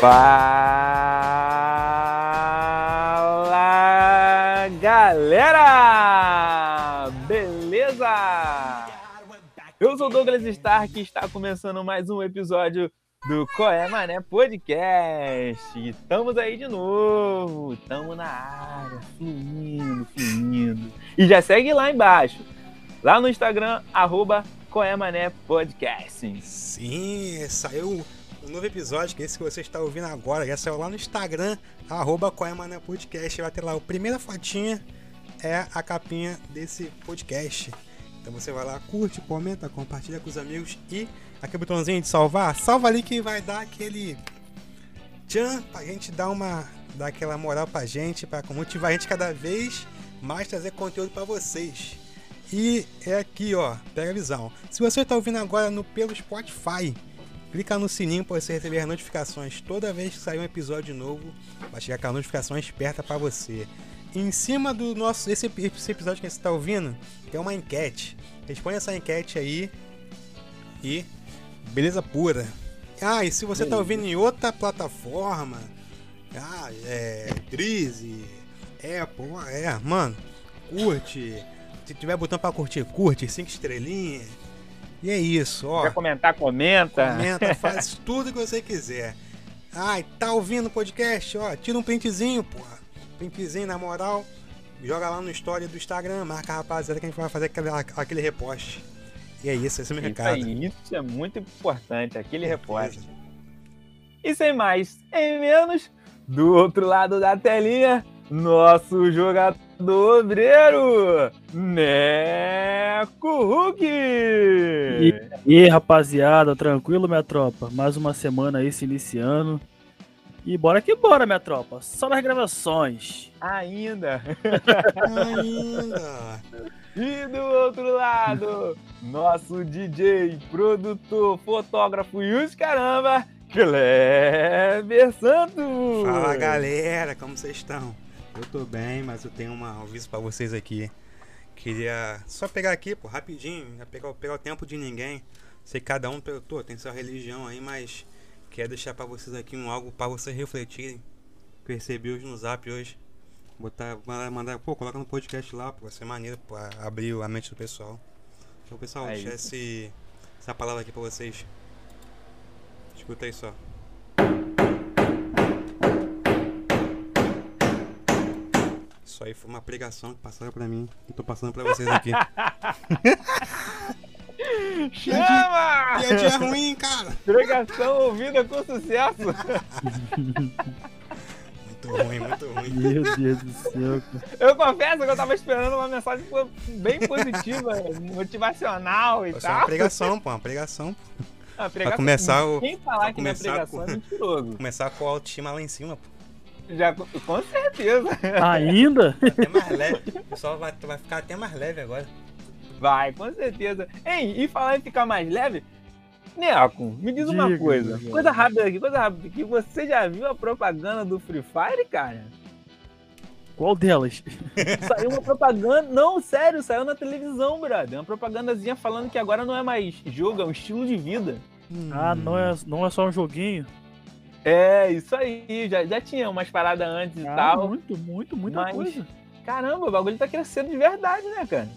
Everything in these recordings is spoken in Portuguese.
Fala galera! Beleza? Eu sou o Douglas Stark e está começando mais um episódio do é Mané Podcast. Estamos aí de novo, estamos na área, fluindo, fluindo. E já segue lá embaixo, lá no Instagram, arroba Podcast. Sim, saiu um novo episódio, que é esse que você está ouvindo agora. Já saiu lá no Instagram, arroba Podcast. Vai ter lá a primeira fotinha, é a capinha desse podcast. Então você vai lá, curte, comenta, compartilha com os amigos e aquele botãozinho de salvar, salva ali que vai dar aquele tchan pra gente dar uma dar aquela moral pra gente, pra motivar a gente cada vez mais trazer conteúdo pra vocês. E é aqui, ó, pega a visão. Se você está ouvindo agora no pelo Spotify, clica no sininho para você receber as notificações. Toda vez que sair um episódio novo, vai chegar aquela notificação esperta para você. Em cima do nosso esse, esse episódio que você está ouvindo, tem uma enquete. Responde essa enquete aí e beleza pura. Ah, e se você está ouvindo em outra plataforma, ah, é Drizzy, Apple, é, mano, curte. Se tiver botão pra curtir, curte, cinco estrelinhas. E é isso, ó. Quer comentar, comenta. Comenta, faz tudo que você quiser. Ai, tá ouvindo o podcast? Ó, tira um printzinho, porra. Printzinho na moral. Joga lá no story do Instagram, marca a rapaziada que a gente vai fazer aquele, aquele reposte. E é isso, esse é o meu Isso aí, isso é muito importante, aquele repórter. E sem mais, em menos, do outro lado da telinha, nosso jogador obreiro, Neco Hulk! E aí, rapaziada, tranquilo, minha tropa? Mais uma semana aí se iniciando. E bora que bora, minha tropa. Só nas gravações. Ainda. Ainda. E do outro lado, nosso DJ, produtor, fotógrafo e os caramba, Kleber Santos! Fala galera, como vocês estão? Eu tô bem, mas eu tenho uma, um aviso pra vocês aqui. Queria só pegar aqui, pô, rapidinho, não pegar, pegar o tempo de ninguém. Sei que cada um pô, tem sua religião aí, mas quero deixar pra vocês aqui um algo pra vocês refletirem. Percebi hoje no zap hoje. Botar, mandar, pô, coloca no podcast lá, pô, vai ser maneiro pra abrir a mente do pessoal. Então, pessoal, É deixar isso. esse, essa palavra aqui pra vocês. Escuta aí só. Isso aí foi uma pregação que passaram pra mim. Eu tô passando pra vocês aqui. Chama! Piadinha ruim, cara. Pregação ouvida com sucesso! Muito ruim, muito ruim. Meu Deus do céu. cara. Eu confesso que eu tava esperando uma mensagem bem positiva, motivacional e Foi só uma tal. pregação, pô, uma pregação. A pregação- começar o- Quem falar pra que não é começar pregação com- é mentiroso. Começar com a autoestima lá em cima, pô. Já, com certeza. Ainda? Até mais leve. O pessoal vai, vai ficar até mais leve agora. Vai, com certeza. Ei, e falar em ficar mais leve, Neco, me diz uma Diga, coisa. diga. Coisa rápida aqui, coisa rápida aqui. Você já viu a propaganda do Free Fire, cara? Qual delas? Saiu uma propaganda. Não, sério, saiu na televisão, brother. Uma propagandazinha falando que agora não é mais jogo, é um estilo de vida. Ah, não é, não é só um joguinho. É, isso aí. Já, já tinha umas paradas antes e Ah, tal. muito, muito, muita mas- coisa. Caramba, o bagulho tá crescendo de verdade, né, cara?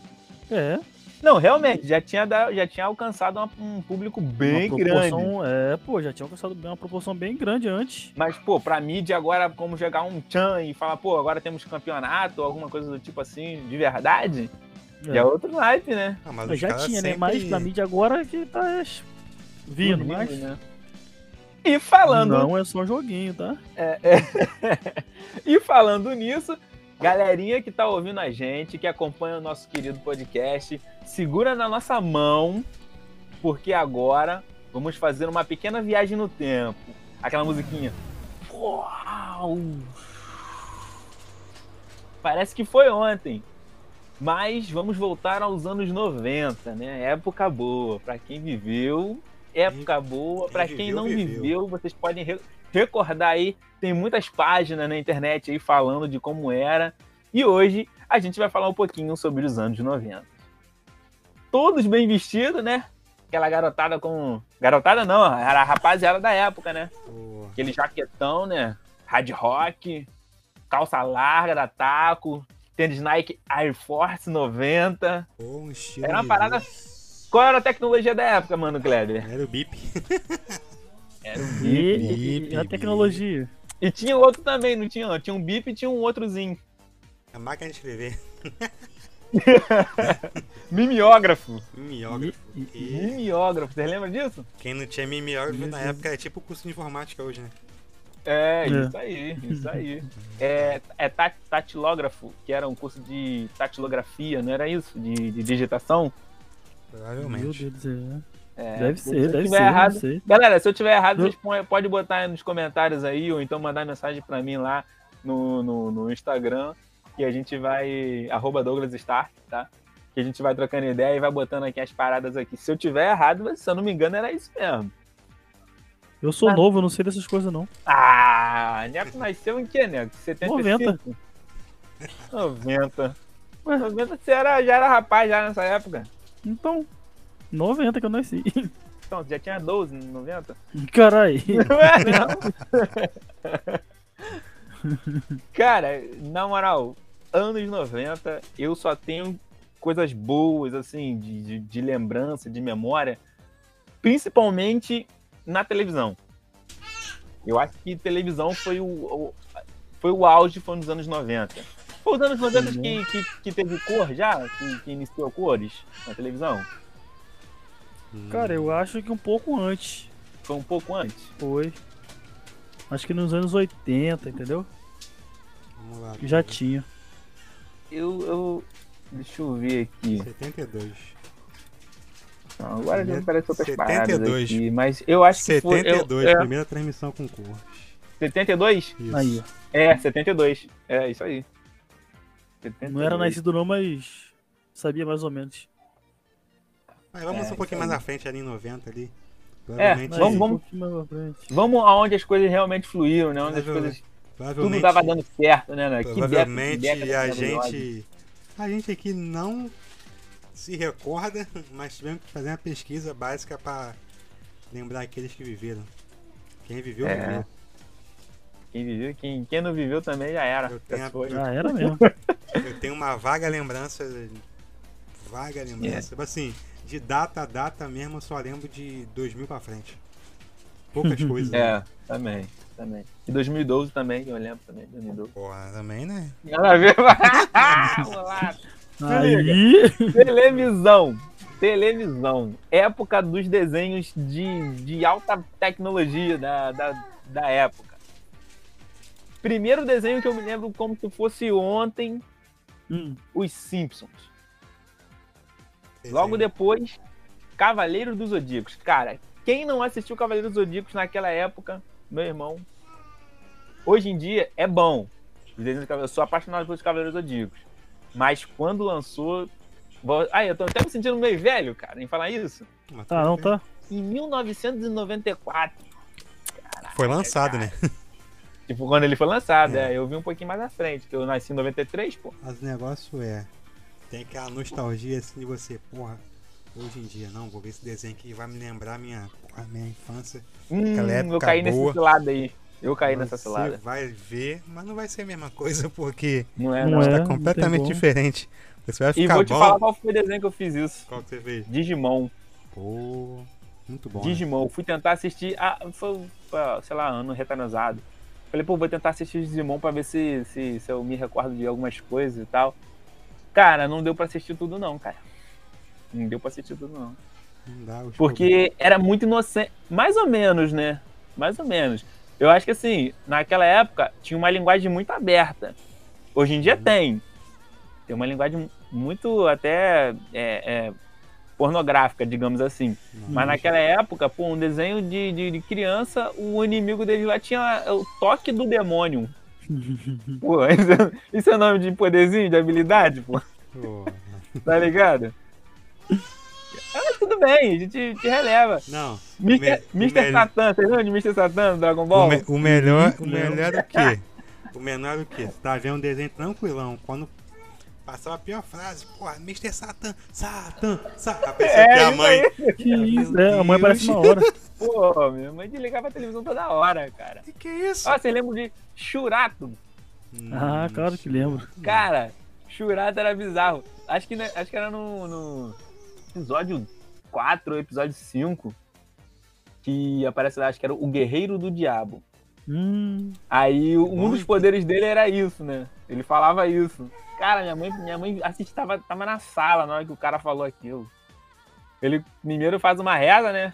É. Não, realmente, já tinha, da- já tinha alcançado uma- um público bem uma grande. proporção, É, pô, já tinha alcançado uma proporção bem grande antes. Mas, pô, pra mídia agora, como jogar um tchan e falar, pô, agora temos campeonato, alguma coisa do tipo assim, de verdade, É. já é outro naipe, né? Ah, mas já tinha, né? sempre- Mas na mídia agora que tá vindo, mas né? E falando, não é só um joguinho, tá? e falando nisso, galerinha que tá ouvindo a gente, que acompanha o nosso querido podcast, segura na nossa mão, porque agora vamos fazer uma pequena viagem no tempo. Aquela musiquinha. Uau! Parece que foi ontem. Mas vamos voltar aos anos 90, né? Época boa. Pra quem viveu, época boa. Pra quem não viveu. viveu, vocês podem recordar aí. Tem muitas páginas na internet aí falando de como era. E hoje a gente vai falar um pouquinho sobre os anos 90. Todos bem vestidos, né? Aquela garotada com. Garotada não, era a rapaziada da época, né? Pô, Aquele jaquetão, né? Hard rock, calça larga da taco, tênis Nike Air Force 90. pô, um estilo. Era uma parada-. Qual era a tecnologia da época, mano, Kleber? Era o bip. Era um E, bip. e- e a bip, tecnologia. E tinha outro também, não tinha? Tinha um bip e tinha um outrozinho. A máquina de escrever. Mimeógrafo. Mimeógrafo. E- e- Mimeógrafo, vocês lembram disso? quem não tinha mimeógrafo Meu na Deus. época é tipo curso de informática hoje, né? É, É. isso aí, isso aí. É, é ta- tatilógrafo, que era um curso de tatilografia, não era isso? De, de digitação? Meu Provavelmente. Deus do céu. É, Deve se ser, eu deve ser. errado-. Galera, se eu tiver errado, vocês põe- pode botar aí nos comentários aí, ou então mandar mensagem pra mim lá no, no, no Instagram, que a gente vai. Arroba Douglas tá? Que a gente vai trocando ideia e vai botando aqui as paradas aqui. Se eu tiver errado, mas se eu não me engano, era isso mesmo. Eu sou Ah. novo, eu não sei dessas coisas, não. Ah, Neco nasceu em que, Neco? 75? 90. 90. Ué. 90 você era, já era rapaz já nessa época. Então, 90 que eu nasci. Então, você já tinha 12, 90? Carai. Não é, não. Cara, na moral, anos 90, eu só tenho coisas boas, assim, de, de, de lembrança, de memória, principalmente na televisão. Eu acho que televisão foi o, o- foi o auge, foi nos anos 90. Foi os anos 90 que, que, que teve cor já? Que, que iniciou cores na televisão? Cara, eu acho que um pouco antes. Foi um pouco antes? Foi. Acho que nos anos 80, entendeu? Vamos lá. Que já tinha. Eu, eu. Deixa eu ver aqui. 72. Não, agora já apareceu outras 72. paradas aqui, mas eu acho que foi. eu- 72, é, primeira transmissão com cor. 72? Isso. Aí, ó. É, 72. É, isso aí. 72. Não era nascido não, mas sabia mais ou menos. Mas vamos É, um pouquinho mais à frente ali em 90 ali. É, Provavelmente, vamos- Um vamos- pouquinho mais pra frente. Vamos aonde as coisas realmente fluíram, né? Onde as Provavelmente- coisas. Tudo provavelmente, tava dando certo, né? né? Que década- provavelmente que década a gente a gente aqui não se recorda, mas tivemos que fazer uma pesquisa básica para lembrar aqueles que viveram. Quem viveu, É. viveu. Quem viveu, quem, quem não viveu também já era. Eu tenho Já a-. Ah, era mesmo. Eu tenho uma vaga lembrança, vaga lembrança, tipo assim, de data a data mesmo, eu só lembro de 2000 para frente. Poucas coisas. né? É, também. também. E 2012 também, eu lembro também. 2012. Porra, também, né? Nada a ver. Aí. Televisão. Televisão. Época dos desenhos de, de alta tecnologia da, da, da época. Primeiro desenho que eu me lembro como se fosse ontem, Hum, Os Simpsons. Logo depois, Cavaleiros dos Zodíacos. Cara, quem não assistiu Cavaleiros dos Zodíacos naquela época, meu irmão, hoje em dia é bom. Eu sou apaixonado pelos Cavaleiros dos Zodíacos. Mas quando lançou. Ai, eu tô até me sentindo meio velho, cara, em falar isso. Mas tá, não tudo bem. tá? Em 1994. Foi lançado, né? Tipo, quando ele foi lançado, É. é, eu vi um pouquinho mais à frente, que eu nasci em 93, pô. Mas o negócio é. Tem aquela nostalgia assim de você, porra. Hoje em dia, não, vou ver esse desenho aqui vai me lembrar minha, a minha infância. Hum, eu caí boa. nesse cilada aí. Eu caí nessa Você cilada. vai ver, mas não vai ser a mesma coisa, porque Não é, Não não. é. tá não tem completamente como. diferente. Você vai E ficar vou te bom. falar qual foi o desenho que eu fiz isso. Qual que você fez? Digimon. Pô, muito bom. né? Digimon. Fui tentar assistir. Ah, foi, foi, sei lá, ano retrasado. Falei, pô, vou tentar assistir Digimon pra ver se, se, se eu me recordo de algumas coisas e tal. Cara, não deu pra assistir tudo, não, cara. Não deu pra assistir tudo, não. Não dá, Porque era muito inocente. Mais ou menos, né? Mais ou menos. Eu acho que assim, naquela época tinha uma linguagem muito aberta. Hoje em dia Uhum. tem. Tem uma linguagem muito até é, é, pornográfica, digamos assim. Mas naquela época, pô, um desenho de, de, de criança, o inimigo dele lá tinha o toque do demônio. Pô, isso, é- isso é nome de poderzinho, de habilidade, pô. Pô, Tá ligado? Mas tudo bem, a gente te releva. Não. O me- o me- Satan, você lembra de Mr. Satan do Dragon O, Ball? me- o melhor, o melhor é o quê? O menor o quê? Você tá vendo um desenho tranquilão. Quando passava a pior frase, porra, Mr. Satan, Satan, Satan. É, até a mãe. aí. Que isso, é, a mãe aparece na hora. Pô, minha mãe desligava a televisão toda hora, cara. Que que é isso? Ó, você lembra de Churato? Ah, claro que lembro. Cara, Churato era bizarro. Acho que, né, acho que era no, no episódio 4 ou episódio 5 que aparece lá, acho que era o Guerreiro do Diabo. Hum, Aí um dos poderes dele era isso, né? Ele falava isso. Cara, minha mãe, minha mãe assistava, tava, tava na sala na hora que o cara falou aquilo. Ele primeiro faz uma reza, né?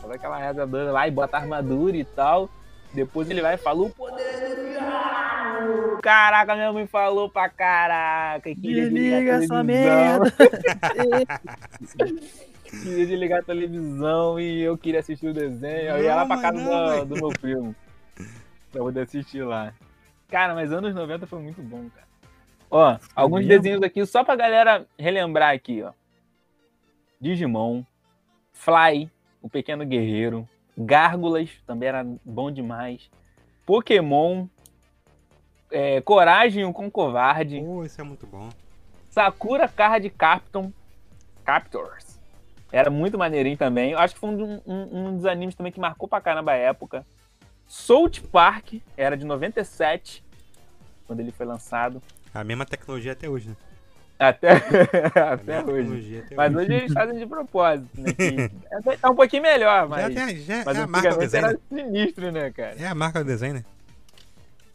Faz aquela reza doida lá e bota a armadura e tal. Depois ele vai e fala o poder do diabo. Caraca, minha mãe falou pra caraca. que queria desliga desligar a essa televisão. merda. Queria desligar a televisão e eu queria assistir o desenho. Eu ia lá Não, pra casa não, do, do meu primo. Pra poder assistir lá. Cara, mas anos 90 foi muito bom, cara. Ó, alguns mesmo? desenhos aqui, só pra galera relembrar aqui, ó. Digimon, Fly, o Pequeno Guerreiro, Gárgulas, também era bom demais. Pokémon, é, Coragem, o com Covarde, Pô, isso é muito bom. Sakura Card Captain Captors. Era muito maneirinho também. Eu acho que foi um, um- um dos animes também que marcou pra caramba a época. South Park era de 97, quando ele foi lançado. A mesma tecnologia até hoje, né? Até, até hoje. até Mas hoje eles fazem de propósito, né? Que é- tá um pouquinho melhor, Já, mas, tem- já mas é a marca do desenho, era né? sinistro, né, cara? É a marca do desenho, né?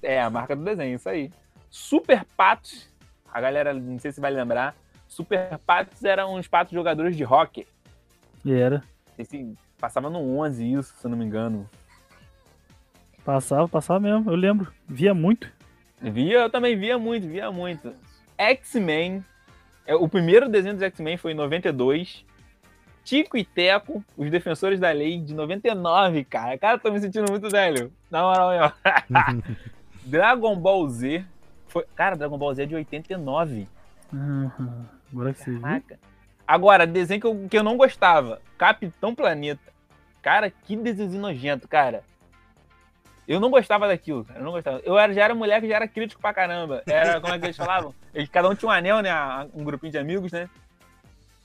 É, a marca do desenho, isso aí. Super Patos, a galera, não sei se vai lembrar. Super Patos eram uns patos jogadores de hockey. E era. Não sei se passava no 11 isso, se eu não me engano. Passava, passava mesmo, eu lembro. Via muito. Via, eu também via muito, via muito. X-Men, é, o primeiro desenho dos X-Men foi em 92. Tico e Teco, os defensores da lei, de 99, cara. Cara, tô me sentindo muito velho. Na moral, mesmo. Dragon Ball Z. Foi... Cara, Dragon Ball Z é de 89. Aham, Agora que você. Caraca. Agora, desenho que eu, que eu não gostava. Capitão Planeta. Cara, que desenho nojento, cara. Eu não gostava daquilo, cara. Eu não gostava. Eu era, já era moleque, já era crítico pra caramba. Era, como é que eles falavam? Eles, cada um tinha um anel, né? Um grupinho de amigos, né?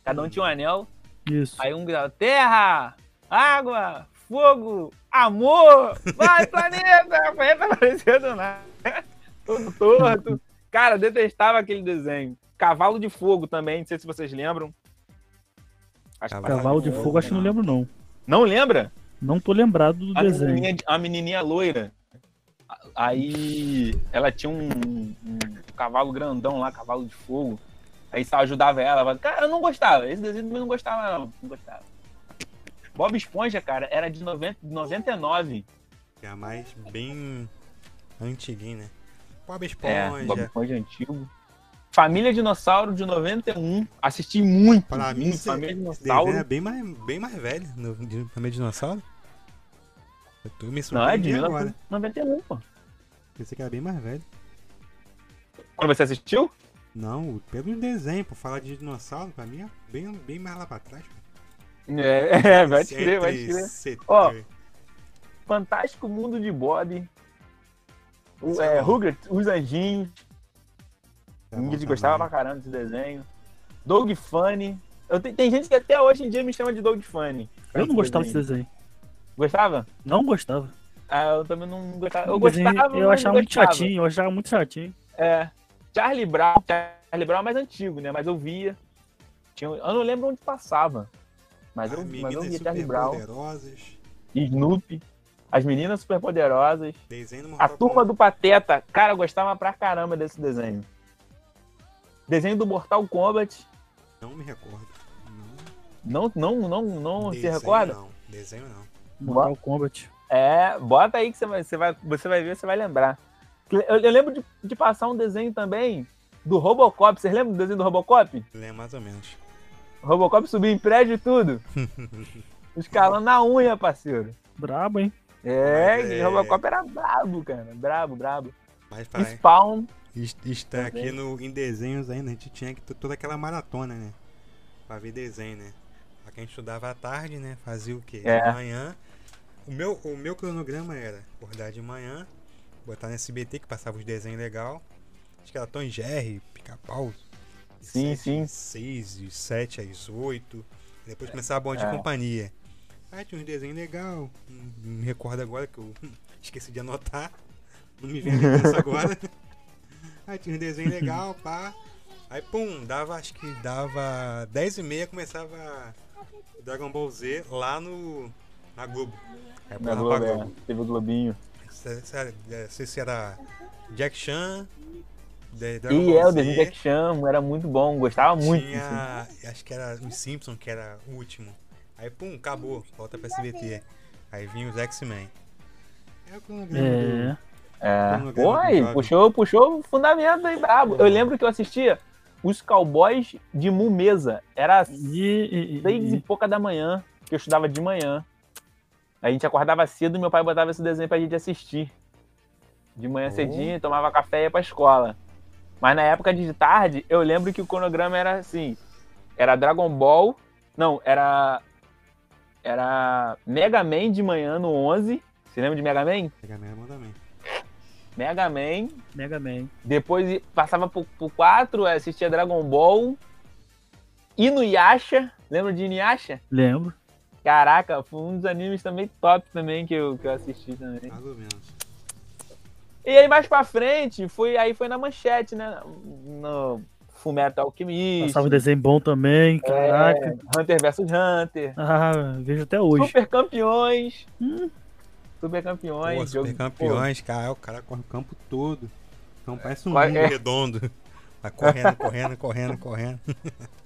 Cada um tinha um anel. Isso. Aí um gritava, terra, água, fogo, amor, vai planeta! Planeta aparecia do nada. Todo torto. Cara, eu detestava aquele desenho. Cavalo de Fogo também, não sei se vocês lembram. Acho que Cavalo de fogo, acho que não lembro, não. Não lembra? Não tô lembrado do A desenho. menininha, a menininha loira. Aí ela tinha um, um cavalo grandão lá, cavalo de fogo. Aí só ajudava ela. Cara, eu não gostava. Esse desenho também não gostava, não. Não gostava. Bob Esponja, cara, era de 90, de 99. Que é a mais bem antiguinha, né? Bob É, Bob Esponja. Esponja antigo. Família Dinossauro de 91. Assisti muito. Pra mim, muito Família Dinossauro. é bem mais, bem mais velho no de Família Dinossauro. Eu tô me Não, é de agora. 1991, pô. Pensei que era bem mais velho. Quando você assistiu? Não, pelo desenho, por falar de dinossauro, pra mim é bem, bem mais lá pra trás. pô. É, é vai te crer, vai te crer. Ó, Fantástico Mundo de Bob. O, Isso é, é bom. Rugrats, Os Anjinhos. tá bom Ingrid gostava pra também. caramba desse desenho. Dog Funny. Eu te- tem gente que até hoje em dia me chama de Dog Funny. Eu não gostava desse desenho. Gostava? Não gostava. Ah, eu também não gostava. Eu gostava, eu achava muito gostava. chatinho, eu achava muito chatinho. É. Charlie Brown. Charlie Brown é mais antigo, né? Mas eu via. Tinha, eu não lembro onde passava. Mas, As eu, mas eu via Charlie Brown. Snoopy. As Meninas Superpoderosas. Desenho A Turma do Pateta. Cara, eu gostava pra caramba desse desenho. Desenho do Mortal Kombat. Não me recordo. Não. Não, não, não, não se recorda? Não, desenho não. Mortal Kombat. É, bota aí que você vai, você vai, você vai ver, você vai lembrar. Eu, eu lembro de, de passar um desenho também do Robocop. Vocês lembram do desenho do Robocop? Lembro mais ou menos. O Robocop subia em prédio e tudo. Escalando na unha, parceiro. Brabo, hein? É, é- o Robocop era brabo, cara. Brabo, brabo. Mas pra Spawn. est- estar Também. aqui no, em desenhos ainda, a gente tinha que ter toda aquela maratona, né? Pra ver desenho, né? Aqui a gente estudava à tarde, né? Fazia o quê? É. De manhã. O meu, o meu cronograma era acordar de manhã, botar no SBT que passava os desenhos legal. Acho que era Tom Jerry, Pica-Pau. Sim, sim. 6, de 7 às 8. Depois começava Bom de É. Companhia. Aí tinha uns desenhos legal. Me recordo agora que eu esqueci de anotar. Não me vem a lembrança agora. Aí tinha um desenho legal, pá. Aí, pum, dava, acho que dava 10 e meia, começava Dragon Ball Z lá no, na Globo. Na Globo, é. Teve o Globinho. Se- Não sei se era Jack Chan, Dragon E é, o desenho Jack Chan era muito bom, gostava muito. assim. tinha, acho que era os Simpsons, que era o último. Aí, pum, acabou, volta pra SBT. Aí vinha os X-Men. É o cronograma É. É. Pô, aí, puxou, puxou o fundamento aí, brabo. Eu lembro que eu assistia os Cowboys de Mumesa. Era E, e- e- seis e pouca da manhã, que eu estudava de manhã. A gente acordava cedo e meu pai botava esse desenho pra gente assistir. De manhã Oh. cedinho, tomava café e ia pra escola. Mas na época de tarde, eu lembro que o cronograma era assim: era Dragon Ball. Não, era. Era Mega Man de manhã no 11. Você lembra de Mega Man? Mega Man também. Mega Man. Mega Man. Depois passava pro, pro 4, assistia Dragon Ball. Inuyasha. Lembra de Inuyasha? Lembro. Caraca, foi um dos animes também top também que eu, que eu assisti também. Mais ou menos. E aí mais pra frente, foi, aí foi na manchete, né? No Fullmetal Alchemist, Passava um desenho bom também, caraca. é, Hunter vs Hunter, Ah, vejo até hoje. Super Campeões. Hum. Super Pô, Campeões. super jogo- campeões, cara, o cara corre o campo todo. Então parece um Qual- mundo é. redondo. Vai correndo, correndo, correndo, correndo.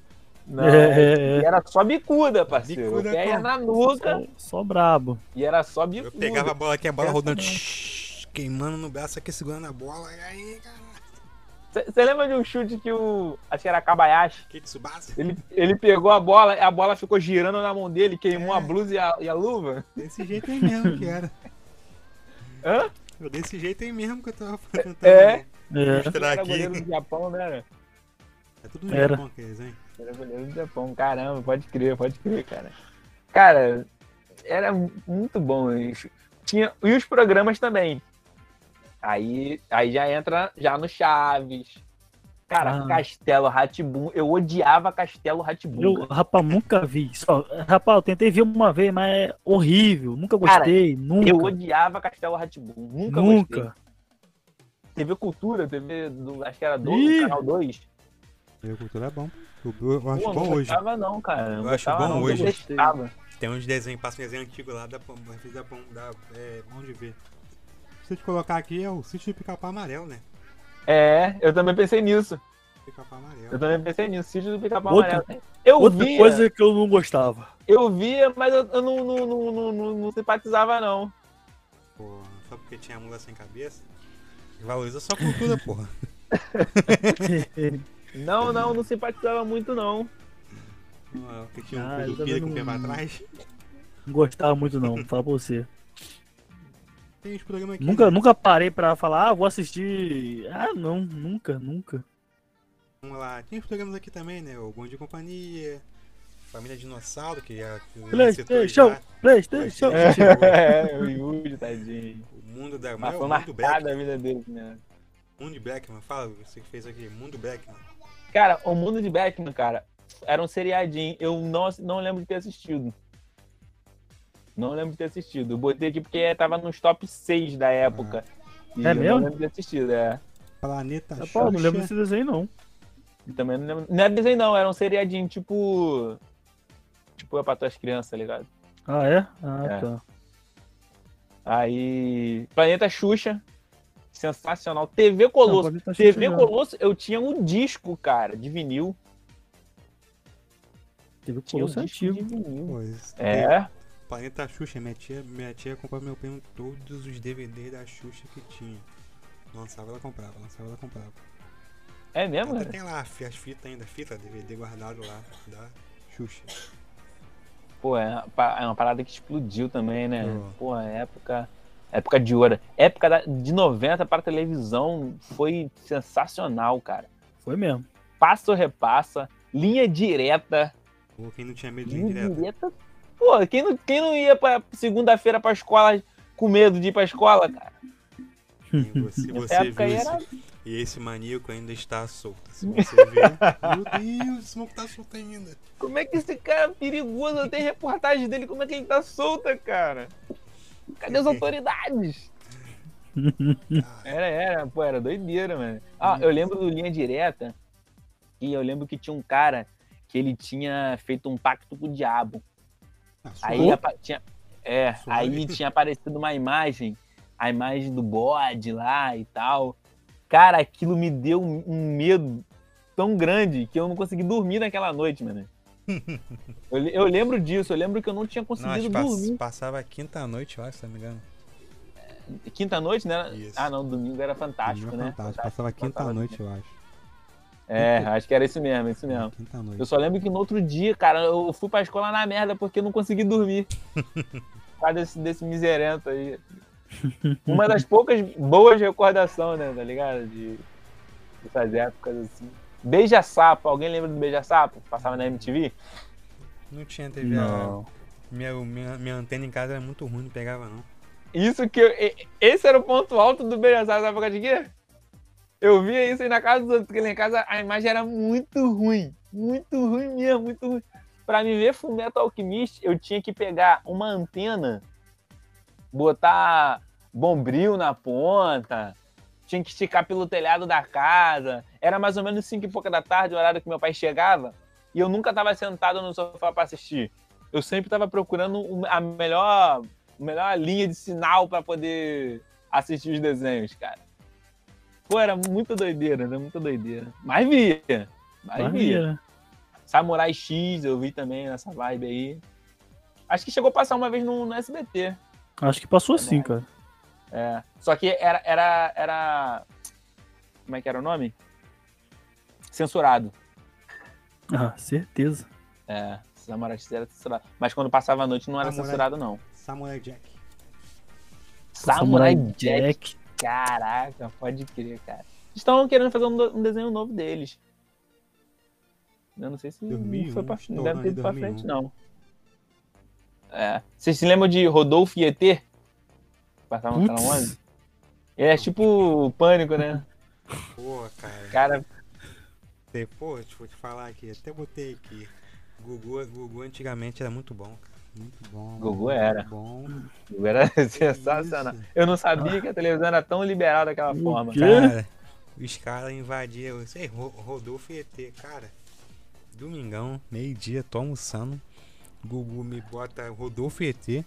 não, É. E era só bicuda, parceiro. Bicuda o pé ia como? na nuca Só, só brabo. e era só bicuda. Eu pegava a bola aqui, a bola Essa rodando, tsh, queimando no braço aqui, segurando a bola. E aí, cara, Você lembra de um chute que o. Acho que era Kabayashi. que Tsubasa? Ele, ele pegou a bola, a bola ficou girando na mão dele, queimou É. a blusa e a, e a luva? Desse jeito aí mesmo que era. Hã? Desse jeito aí mesmo que eu tava tentando É. É. mostrar Era aqui. goleiro do Japão, né? Era? É tudo no Era. Japão aqueles, hein? Era goleiro do Japão. Caramba, pode crer, pode crer, cara. Cara, era muito bom isso. Tinha, e os programas também. Aí, aí já entra já no Chaves. Cara, Ah. Castelo Ratibum. Eu odiava Castelo Ratibum. Eu, rapaz, nunca vi. Só, rapaz, eu tentei ver uma vez, mas é horrível. Nunca gostei. nunca. Eu odiava Castelo Ratibum. Nunca, gostei. nunca. TV Cultura, TV do, acho que era do Ih. canal 2. Agricultura é bom. Eu, eu acho Pô, bom não hoje. gostava não, cara. Não Eu acho bom não, hoje. Eu. Tem uns desenhos, passa um desenho antigo lá, dá dá bom, dá, é bom de ver. Se eu te colocar aqui é o sítio de pica-pau amarelo, né? É, eu também pensei nisso. Pica-pau Eu amarelo. também pensei nisso. Sítio do Pica-Pau Outra- Amarelo. Eu Outra via, coisa que eu não gostava. eu via, mas eu, eu não, não, não, não, não- não simpatizava, não. Pô, só porque tinha mula sem cabeça. Valoriza sua cultura, porra. Não, não, não simpatizava muito, não. Não é, Porque tinha um Ah, eu curupira também com o pé pra não- trás. Não gostava muito, não. Fala pra você. Tem uns programas aqui. Nunca, né? nunca parei pra falar, ah, vou assistir. Ah, não, nunca, nunca. Vamos lá. Tem uns programas aqui também, né? O Bom de Companhia, Família Dinossauro, que já que já Playstation. Playstation. É. É, o Yuri, tadinho. O Mundo da... Mas é, foi o Mundo marcada Black. a vida dele, né? Mundo Blackman. Fala, você que fez aqui. Mundo Blackman. Cara, o Mundo de Beckman, cara, era um seriadinho. Eu não, não lembro de ter assistido. Não lembro de ter assistido. Eu botei aqui porque tava nos top 6 da época. E É eu mesmo? Não lembro de ter assistido, é. Planeta Rapaz, não lembro desse desenho, não. E também não lembro. Não é desenho, não, era um seriadinho, tipo. Tipo, é pra tuas crianças, tá ligado? Ah, é? Ah, É. tá. Aí. Planeta Xuxa. Sensacional. TV Colosso. Não, Planeta TV. Colosso, eu tinha um disco, cara, de vinil. TV Tinha um Colosso é antigo. de vinil. É. Planeta Xuxa, minha tia, minha tia comprava meu primo todos os DVDs da Xuxa que tinha. Lançava, ela comprava, lançava, ela comprava. É mesmo, Até cara? tem lá as fitas ainda, fita, DVD guardado lá da Xuxa. Pô, é uma é uma parada que explodiu também, né? Pô. Pô, época. Época de ouro. Época da- de 90 para televisão foi sensacional, cara. Foi mesmo. Passa ou repassa, linha direta. Pô, quem não tinha medo de ir Linha direto. direta. Pô, quem não, quem não ia pra segunda-feira pra escola com medo de ir pra escola, cara? E você, você época viu era. E esse maníaco ainda está solto. Se você ver, meu Deus, esse maluco tá solto ainda. Como é que esse cara é perigoso? Tem reportagem dele, como é que ele tá solta, cara? Cadê as autoridades? Era, era, pô, era doideira, mano. Ah, eu lembro do Linha Direta, e eu lembro que tinha um cara que ele tinha feito um pacto com o diabo. Ah, Aí apa- tinha, é, aí tinha aparecido uma imagem, a imagem do bode lá e tal. Cara, aquilo me deu um medo tão grande que eu não consegui dormir naquela noite, mano. Eu, eu lembro disso, eu lembro que eu não tinha Não, conseguido pass- dormir. passava a quinta noite, eu acho, se não me engano. Quinta noite, né? Isso. Ah, não, domingo era fantástico, Domingo é né? fantástico. Passava a quinta passava noite, eu acho. É, acho que era isso mesmo, isso mesmo. Quinta noite. Eu só lembro que no outro dia, cara, eu fui pra escola na merda porque eu não consegui dormir. Por causa desse, desse miserento aí. Uma das poucas boas recordações, né, tá ligado? De dessas épocas assim. Beija-sapo, alguém lembra do Beija-sapo? Passava na MTV? Não tinha TV. Não. a- Minha, minha, minha antena em casa era muito ruim, não pegava não. Isso que eu, esse era o ponto alto do Beija-sapo, sabe por de quê? Eu via isso aí na casa dos outros, porque lá em casa a imagem era muito ruim. Muito ruim mesmo, muito ruim. Pra me ver Fullmetal Alchemist, eu tinha que pegar uma antena, botar bombril na ponta, tinha que esticar pelo telhado da casa. Era mais ou menos 5 e pouca da tarde, o horário que meu pai chegava, e eu nunca tava sentado no sofá pra assistir. Eu sempre tava procurando a melhor, a melhor linha de sinal pra poder assistir os desenhos, cara. Pô, era muito doideira, né? Muito doideira. Mas via. Mas Mas via. ia. Samurai X eu vi também nessa vibe aí. Acho que chegou a passar uma vez no, no SBT. Acho que passou assim, cara. É. Só que era, era, era. Como é que era o nome? Censurado. Ah, certeza. É. Samurai X era censurado. Mas quando passava a noite não era Samurai- censurado, não. Samurai Jack. Samurai, Jack. Caraca, pode crer, cara. Estão querendo fazer um, um desenho novo deles. Eu não sei se 2001, foi pra, não estourando deve ter ido pra 2001. frente, não. É. Vocês se lembram de Rodolfo e ET? Passavam naquela Putz. onda? É tipo pânico, né? Porra, cara. Cara, Pô, deixa eu te falar aqui, até botei aqui. Gugu, Gugu antigamente era muito bom, cara. Muito bom. Gugu era. Bom. era sensacional. isso? Eu não sabia que a televisão era tão liberal daquela O forma. quê? cara. Cara, os caras invadiram. Eu sei, Ro- Rodolfo e ET, cara. Domingão, meio-dia, tô almoçando. Gugu me bota Rodolfo e ET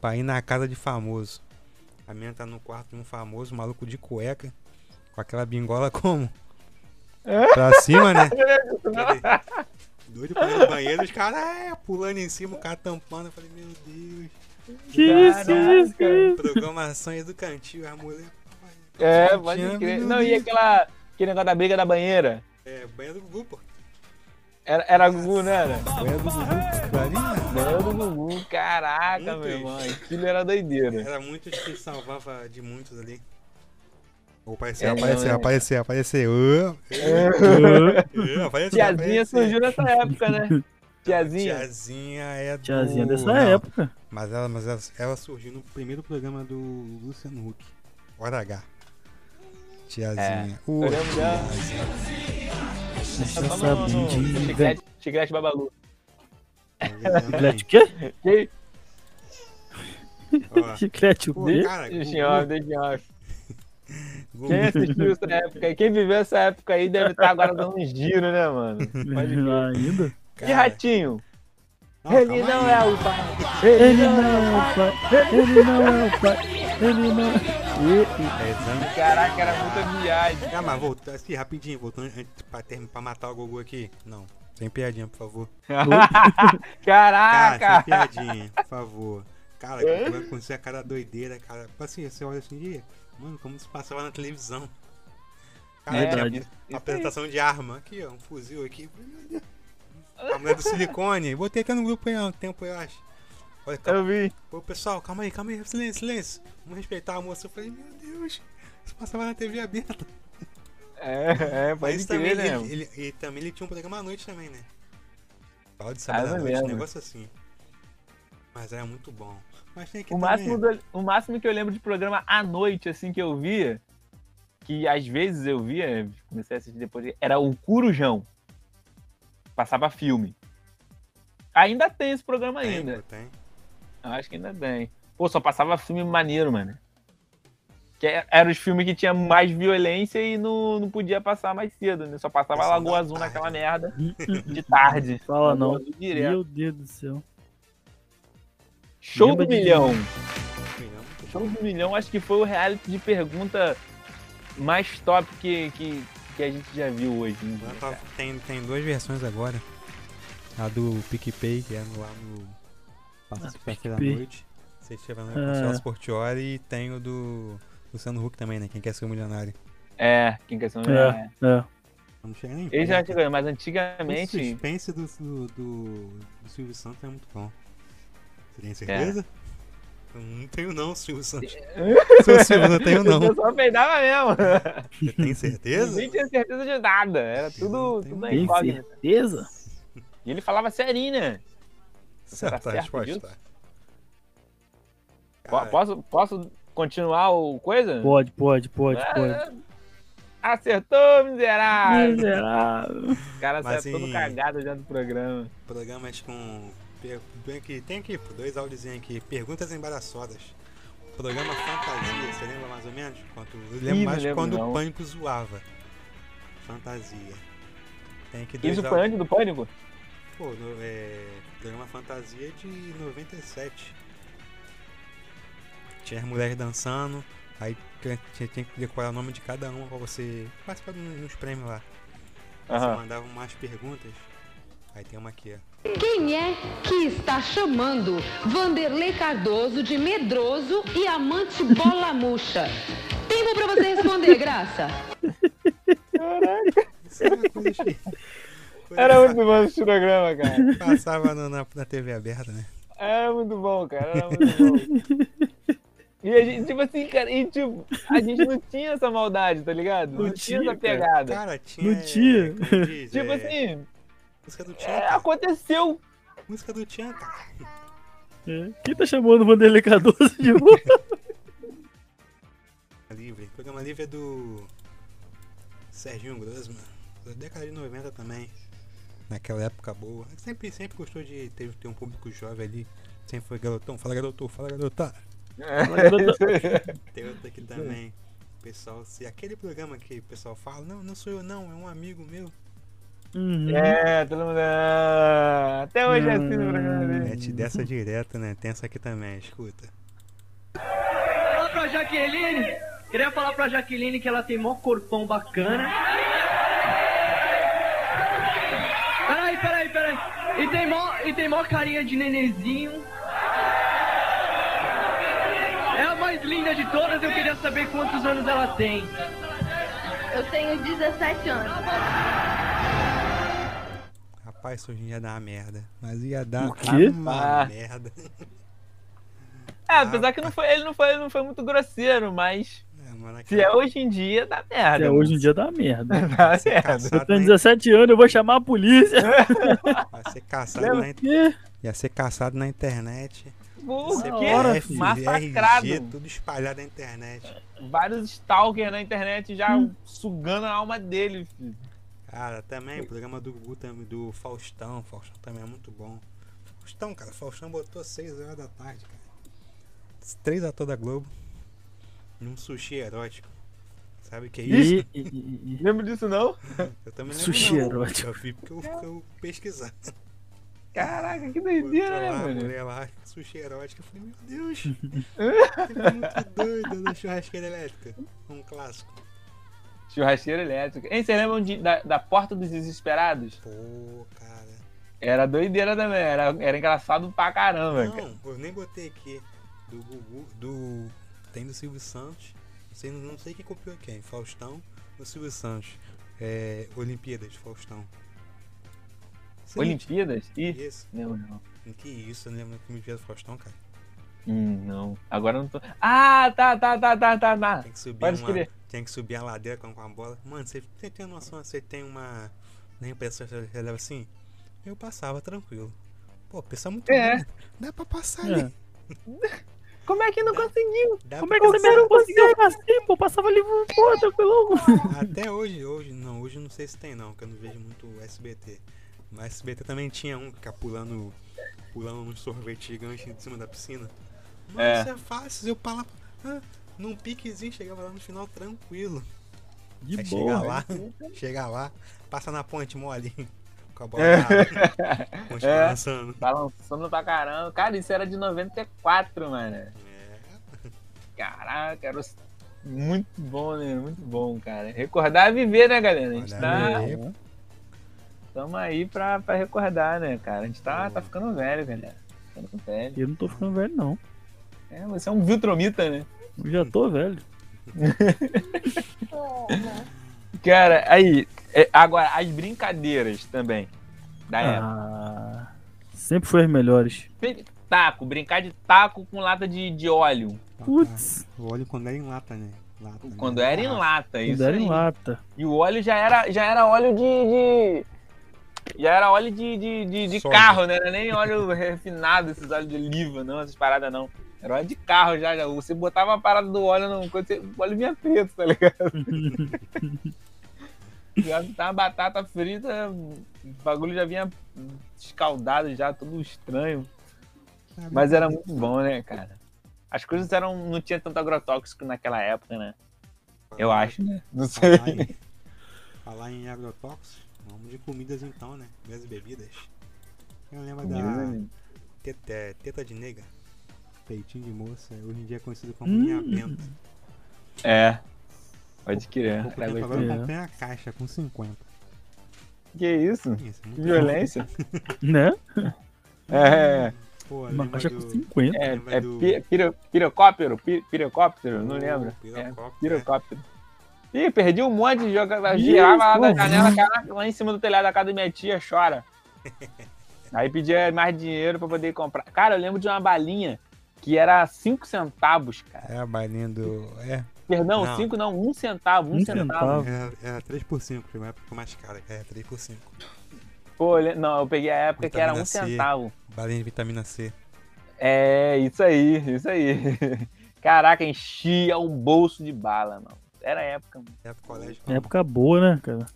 pra ir na casa de famoso. A minha tá no quarto de um famoso, maluco de cueca. Com aquela bingola como? Pra cima, né? Doido pra ir no banheiro, os caras é, pulando em cima, o cara tampando. Eu falei, meu Deus. Que isso, isso, isso. Programação educativa, a mulher. É, pode crer. Não, e aquela, aquele negócio da briga da banheira? É, banheiro do Gugu, pô. Era, era Gugu, não era? Banheiro do Gugu, Banheiro do Gugu, caraca, Muito meu irmão. Aquilo era doideira. Era muito difícil, salvava de muitos ali. Ou apareceu, É, apareceu, não, é. apareceu, apareceu. Ô, Ah, ô, apareceu, Tiazinha apareceu. surgiu nessa época, né? Tiazinha. Tiazinha é do... Tiazinha dessa não, época. Mas, ela, mas ela, ela surgiu no primeiro programa do Luciano Huck. Hora H. Tiazinha. É, dela. tiazinha. Deixa Tá saber no de Chiclete, chiclete Babalu. Chiclete o quê? Que Ó, Chiclete o pô, quê? cara, deixa em off, deixa em off. Gugu, Quem assistiu essa época aí, quem viveu essa época aí deve estar agora dando uns giros, né, mano? Pode crer. Ainda? E cara, Ratinho? Não, ele não aí. é o pai. Ele não é o pai. Ele não é o pai. Ele não. É. Caraca, era muita viagem. Ah, mas voltando assim, rapidinho, voltando pra, pra matar o Gugu aqui. Não, sem piadinha, por favor. Cara, sem Caraca! piadinha, por favor. Cara, quando acontecer a cara doideira, cara. Tipo assim, você olha assim, "Ih, mano, como se passava na televisão. Cara, É, tinha Verdade. apresentação de arma. Aqui, ó, um fuzil aqui. A mulher do silicone. Botei até no grupo aí há um tempo, eu acho. Olha, calma. Eu vi. Ô, pessoal, calma aí, calma aí. Silêncio, silêncio. Vamos respeitar a moça. Eu falei, meu Deus. Isso passava na TV aberta. É, é, pode Mas também crer, né? ele, ele- também ele tinha um programa à noite também, né? Fala de Ah, sábado à noite, um lembro. negócio assim. Mas era muito bom. Mas tem aqui O também. máximo, do- o máximo que eu lembro de programa à noite, assim, que eu via, que às vezes eu via, comecei a assistir depois, era o Curujão. Passava filme. Ainda tem esse programa Tem, ainda. tem. Eu acho que ainda tem. Pô, só passava filme maneiro, mano. Que é- eram os filmes que tinha mais violência e não, não podia passar mais cedo, né? Só passava Passava Lagoa Azul tarde. naquela merda de tarde. Fala não. Meu Deus do céu. Show Lembra do milhão. Show do milhão, acho que foi o reality de pergunta mais top que, que, que a gente já viu hoje. em dia, Agora tá- tem, tem duas versões agora. A do PicPay, que é no- lá no. Passa Ah, PicPay. noite. Você estiver no Ah. Celso Portioli e tem o do Luciano Huck também, né? Quem quer ser o milionário. É, quem quer ser um É. É. Não chega nem Ele já chegou, mas O antigamente. suspense do, do, do, do Silvio Santos é muito bom. Você tem certeza? Eu não tenho não, Silvio Santos. Seu Silvio, não tenho não. Eu só peidava mesmo. Você tem certeza? Nem tinha certeza de nada. Era tudo, tudo nem Tem certeza? E ele falava serinho, né? Será Certa a certo resposta. Posso, posso continuar o coisa? Pode, pode, pode, É, pode. Acertou, miserável. Miserável. O cara Mas saiu todo em- cagado já do programa. Programas com. Aqui, tem aqui dois áudiozinhos aqui. Perguntas embaraçosas. Programa Fantasia, você lembra mais ou menos? Quanto, eu lembro Ih, mais lembro quando não. o Pânico zoava. Fantasia. Tem aqui dois Isso foi áudios. antes do pânico? Pô, no, é, programa Fantasia de 97. Tinha as mulheres dançando, aí tinha, tinha- que decorar o nome de cada uma pra você participar dos nos prêmios lá. Você mandava umas perguntas. Aí tem uma aqui, ó. Quem é que está chamando Vanderlei Cardoso de medroso e amante bola murcha? Tempo pra você responder, Graça. Coisa Era muito bom esse programa, cara. Passava no- na, na TV aberta, né? Era muito bom, cara. Era muito bom. E a gente, tipo assim, cara, e tipo, a gente não tinha essa maldade, tá ligado? Não, Não tinha tinha, essa pegada. Cara, tinha. Não tinha. diz, tipo é, assim, Música do é, Tchan, cara. aconteceu. Música do Tchan, cara. É. Quem tá chamando o Vanderlei Cardoso de boa? Livre. O programa livre é do. Serginho Grossman. Da década de 90 também. Naquela época boa. Sempre, sempre gostou de ter, ter um público jovem ali. Sempre foi garotão. Fala garoto, fala garota. Tem outro aqui também. Pessoal, se aquele programa que o pessoal fala, não, não sou eu não, é um amigo meu. Uhum. É, todo mundo. ah, Até hoje é assim no Hum. programa dele. Mete dessa direto, né? Tem essa aqui também, escuta. Fala pra Jaqueline. Queria falar pra Jaqueline que ela tem mó corpão bacana. Peraí, peraí, peraí. E tem mó, e tem mó carinha de nenenzinho. É a mais linda de todas, eu queria saber quantos anos ela tem. Eu tenho 17 anos. Rapaz, isso hoje ia dar uma merda. Mas ia dar O quê? uma Ah. merda. É, apesar que não foi, ele, não foi, ele não foi muito grosseiro, mas É, mano, se é hoje em dia, dá merda. Até hoje em dia dá merda. Dá merda. Eu tenho na- 17 anos, eu vou chamar a polícia. Vai ser caçado Lembra? na, in- Quê? ia ser caçado na internet. Por quê? Massacrado. RG, tudo espalhado na internet. Vários stalkers na internet já Hum. sugando a alma dele, filho. Cara, também o programa do Gugu, também, do Faustão. Faustão também é muito bom. Faustão, cara, Faustão botou 6 horas da tarde, cara. Três atores da Globo. Num sushi erótico. Sabe o que é isso? E, e, e, e. Lembra disso não? Eu também não Sushi lembro, não. erótico. Eu vi porque eu, eu pesquisar. Caraca, que doideira, né, mano? mulher lá, sushi erótico. Eu falei, meu Deus. É muito doido da churrasqueira elétrica. Um clássico. Churrasqueira elétrica. Hein, vocês lembram de- da, da Porta dos Desesperados? Pô, cara. Era doideira também, era, era engraçado pra caramba, cara. Não, eu nem botei aqui. Do Gugu, do. Tem do Silvio Santos. Não sei, não sei quem copiou quem. Faustão ou Silvio Santos. É, Olimpíadas, Faustão. Olimpíadas? Ih, Isso. não, não. Que isso, eu não lembro que Olimpíadas do Faustão, cara. Hum, não. Agora eu não tô. Ah, tá, tá, tá, tá, tá, tá. Tem que subir Pode uma. Tem que subir a ladeira com, com a bola. Mano, você, você tem noção, você tem uma. Nem pessoa que você leva assim? Eu passava tranquilo. Pô, pensa muito É. bem. Dá pra passar É. ali. Como é que não conseguiu? Dá Como é que você não conseguiu fazer, pô? Passava ali, pô, tranquilo. Até hoje, hoje, não, hoje não sei se tem não, que eu não vejo muito o SBT. Mas SBT também tinha um que ficava pulando, pulando num sorvete gigante em cima da piscina. Mano, É. isso é fácil, eu pala, ah, num piquezinho, chegava lá no final tranquilo. De Aí boa. chega lá, chega lá, passa na ponte mole, com a bola É. na ponte É. balançando. Balançando pra caramba. Cara, isso era de 94, mano. É, Caraca, era muito bom, né? Muito bom, cara. Recordar é viver, né, galera? A gente Recordar tá. é viver. Tamo aí pra, pra recordar, né, cara? A gente tá, tá ficando velho, galera. Ficando velho. Eu não tô ficando velho, não. É, você é um Viltromita, né? Eu já tô velho. Cara, aí, é, agora, as brincadeiras também. Da época. Ah, sempre foi as melhores. Taco, brincar de taco com lata de, de óleo. Putz, O óleo quando era em lata, né? Lata, né? Quando era em Garrafa. lata, isso quando era em aí. lata. E o óleo já era, já era óleo de. de- Já era óleo de, de, de, de carro, né? Era nem óleo refinado, esses óleos de oliva, não, essas paradas não. Era óleo de carro já. já. Você botava a parada do óleo no. Quando você, o óleo vinha preto, tá ligado? já tava batata frita, o bagulho já vinha escaldado já, tudo estranho. Mas era muito bom, né, cara? As coisas eram. não tinha tanto agrotóxico naquela época, né? Eu acho, né? Não sei. Falar em, falar em agrotóxicos, vamos de comidas então, né? Minhas bebidas. Eu lembro da né? teta, é, teta de nega, peitinho de moça, hoje em dia é conhecido como Hum. minha benta. É. Pode crer. Pouco tempo agora eu É. comprei a caixa com 50. Que isso? Isso, Que muito violência. Né? É, Pô, Uma caixa do- com 50. é, é do- pi- piro- pirocóptero? Pi- Pirocóptero? Não lembro. pirocóptero, É, pirocóptero. Ih, perdi um monte de jogo. Girava lá da janela, caraca, lá em cima do telhado da casa da minha tia, chora. Aí pedia mais dinheiro pra poder comprar. Cara, eu lembro de uma balinha que era 5 centavos, cara. É a balinha do. É, Perdão, Não. 5 não, 1 um centavo, 1 um Um centavo. centavo. era, era 3 por 5, foi uma época mais cara, era 3 por 5. Pô, não, eu peguei a época que era 1 um Vitamina C. centavo. Balinha de vitamina C. É, isso aí, isso aí. Caraca, enchia o bolso de bala, mano. Era a época, mano. É pro colégio. Época boa, né, cara?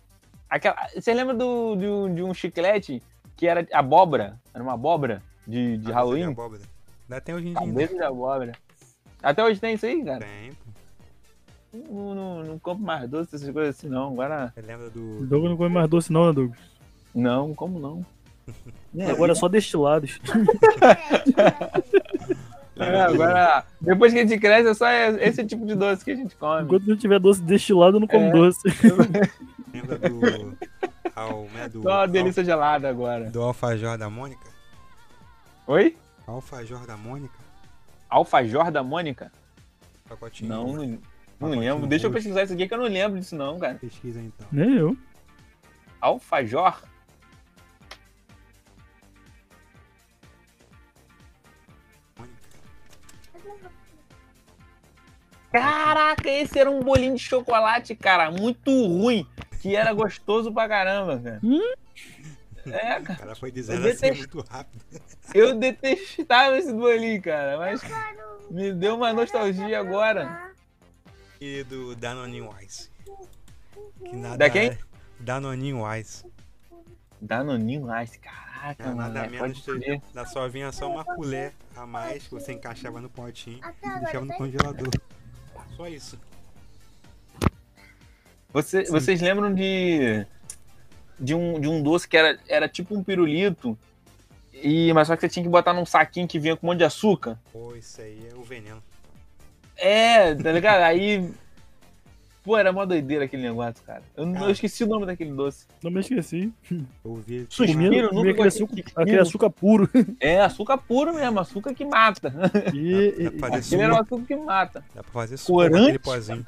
Aquela, você lembra do, de, um, de um chiclete que era abóbora? Era uma abóbora de, de Cabeça Halloween? abóbora. Ainda tem hoje em dia. né? Cabeça de abóbora. Até hoje tem isso aí, cara? Tem. Não, não, não compro mais doce, essas coisas assim, não. Agora, Você lembra O do. Douglas não come mais doce, não, né, Douglas? não, como não? Agora é só destilados. É, agora, depois que a gente cresce, é só esse tipo de doce que a gente come. Enquanto não tiver doce destilado, eu não como É. doce. Lembra do. Ao, né, do, Só uma delícia gelada agora. do alfajor da Mônica? Oi? Alfajor da Mônica? Alfajor da Mônica? Pacotinho. Não, não, não Pacotinho lembro. Deixa eu pesquisar isso aqui que eu não lembro disso não, cara. Pesquisa então. Nem eu. Alfajor? Caraca, esse era um bolinho de chocolate, cara, muito ruim, que era gostoso pra caramba, cara. É, O cara, cara foi dizendo assim muito rápido. eu detestava esse bolinho, cara, mas me deu uma nostalgia agora. E do Danoninho Ice. Que nada Da quem? é- Danoninho Ice. Danoninho Ice, caraca, Não, mano, nada é, menos que da só vinha só uma colher a mais que você encaixava no potinho e deixava no congelador. Só isso. Você- vocês lembram de, de, um, de um doce que era, era tipo um pirulito, e, mas só que você tinha que botar num saquinho que vinha com um monte de açúcar? Pô, isso aí é o veneno. É, tá ligado? Aí. Pô, era mó doideira aquele negócio, cara. Eu, não- Cara. eu esqueci o nome daquele doce. Não me esqueci. Eu ouvi. Suspiro, Comia, aquele, gostei açúcar, aquele açúcar puro. É, açúcar puro mesmo, açúcar que mata. E, Dá pra fazer Aquele era o açúcar que mata. Dá pra fazer suco Corante? aquele pozinho.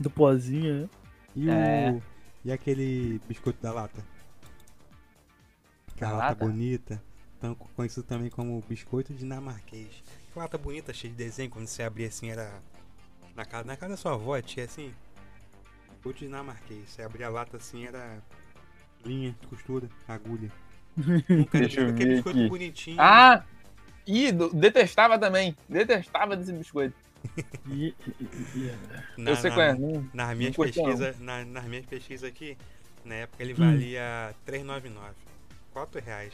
e do pozinho, né? E, o, É. e aquele biscoito da lata? Aquela Da lata, lata? bonita. Então, conhecido também como biscoito dinamarquês. Que lata bonita, cheia de desenho. Quando você abria assim, era. Na casa, na casa da sua avó, tinha assim. Biscoito dinamarquês. Você abria a lata assim, era. Linha, costura, agulha. Nunca Deixa eu aquele ver biscoito aqui. bonitinho. Ah! Ih, do- detestava também. Detestava desse biscoito. E- e- e- Na- eu sei qual é. Hum, Nas minhas não. pesquisas, na- nas minhas pesquisas aqui, na época ele Hum. valia R$3,99. 4 reais.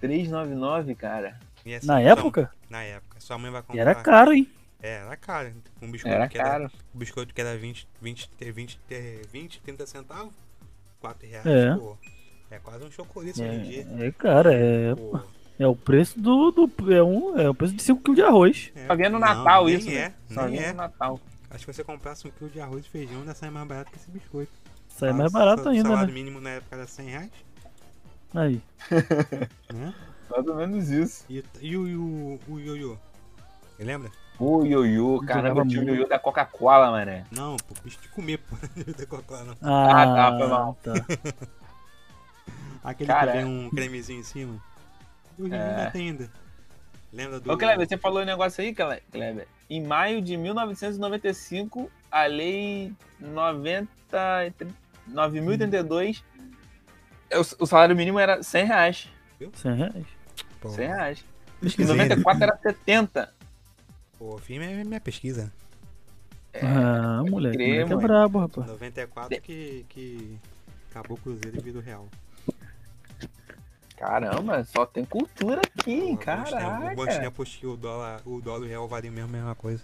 399, cara. E assim, Na sua- época? Na época. Sua mãe vai E comprar. era caro, hein? É, era caro. Um biscoito Era que era, caro. um biscoito que era 20, 20, 20, 20 30 centavos. 4 reais, É. pô. É quase um chocolate hoje em dia. É, é cara, é, Pô, é o preço do. do é, um, é o preço de 5 kg de arroz. é. Só vinha no Não, Natal nem isso, é, né? Só vinha é. no Natal. Acho que se você comprasse um quilo de arroz e feijão, ainda sai mais barato que esse biscoito. Sai Ah, mais barato sa- ainda, salário né? mínimo na época era 100 reais, Aí. né? Mais ou menos isso. E, e o, e o, o ioiô? Você lembra? O ioiô, caramba, tinha o ioiô da Coca-Cola, mané. Não, pô, bicho de comer, pô. Da Coca-Cola, não. Ah, tá, foi mal. tá. Aquele Cara, que vem um cremezinho em cima. Dia É. ainda. Lembra do. Ô, Kleber, você falou um negócio aí, Kleber. Em maio de 1995, a lei 90, 9.082, o, o salário mínimo era 100 reais. 100 reais. Pô, 100 reais. Em pesquisei, 94 era 70. Pô, firme é minha pesquisa. ah, moleque. crer, moleque é brabo, rapaz. 94 que, que acabou o Cruzeiro e virou real. Caramba, só tem cultura aqui, hein? Caraca. Bons tempos que o dólar, o dólar e o real valiam mesmo a mesma coisa.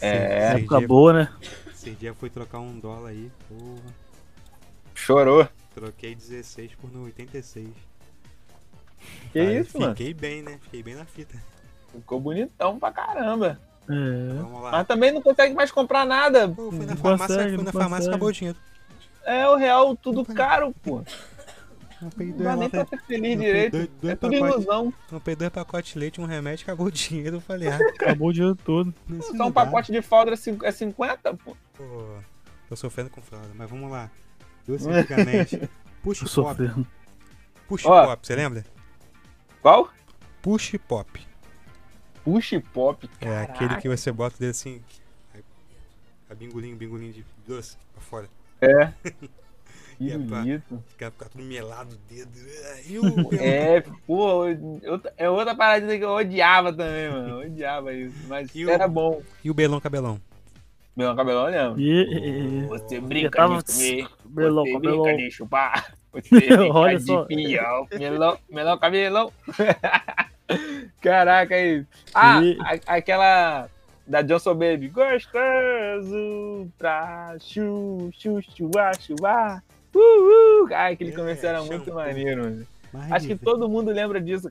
É, Época boa, né? Esses dias fui trocar um dólar aí, porra. Chorou. Troquei 16 por no 86. Que Aí isso, mano? Fiquei bem, né? Fiquei bem na fita. Ficou bonitão pra caramba. É. Vamos lá. Mas também não consegue mais comprar nada. Pô, fui na Não farmácia, consegue, fui na farmácia acabou o dinheiro. É o real tudo caro, pô. Não dois, dá nem pra ser feliz direito. dois- dois É tudo pacotes. ilusão. comprei dois pacotes de leite, um remédio, acabou o dinheiro. Eu falei, ah, Acabou o dinheiro todo. nesse Só um pacote de fralda é cin- é 50, pô. Pô, tô sofrendo com fralda, mas vamos lá. Doce antigamente. Push Tô pop. sofrendo. Push Ó. pop, você lembra? Qual? Push pop. Push pop. É Caraca. aquele que você bota dele assim. Aí, a bingolinho, bingolinho de doce pra fora. É. E é pra- bonito. Fica, fica tudo melado o dedo. E o. É, pô, outra- é outra paradinha que eu odiava também, mano. Eu odiava isso. Mas E o- era bom. E o belão cabelão? Meu cabelão, lembra? E, Você brinca tava- de comer, Belão, você cabelão. brinca de chupar, você brinca Olha de só. pião, melão, melão, cabelão. Caraca, aí. Ah, E- a- aquela da Johnson Baby. Gostoso pra chu, chu, chua, chua. Uh, uh. Ai, aquele É, começo era muito maneiro, mano. Acho que todo mundo lembra disso.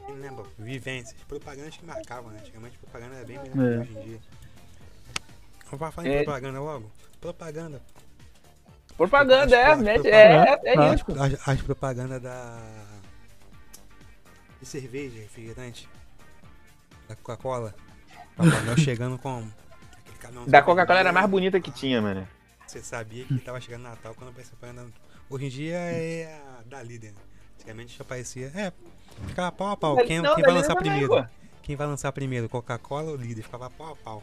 Não lembro. Vivências. Propagandas que marcavam, né? Antigamente propaganda era bem melhor É. que hoje em dia. Vamos falar em É. propaganda logo? Propaganda. Propaganda, é, As- né? as- É, é, é Ah. isso. As, as propagandas da. De cerveja, refrigerante. Da Coca-Cola. Papai Noel chegando com. Da Coca-Cola era a mais bonita que tinha, mano. Você sabia que tava chegando Natal quando aparecia propaganda. Hoje em dia é a da líder. né? Antigamente já aparecia. É, ficava pau a pau. Quem, Não, quem da vai lançar primeiro? pô. Quem vai lançar primeiro? Coca-Cola ou líder? Ficava pau a pau.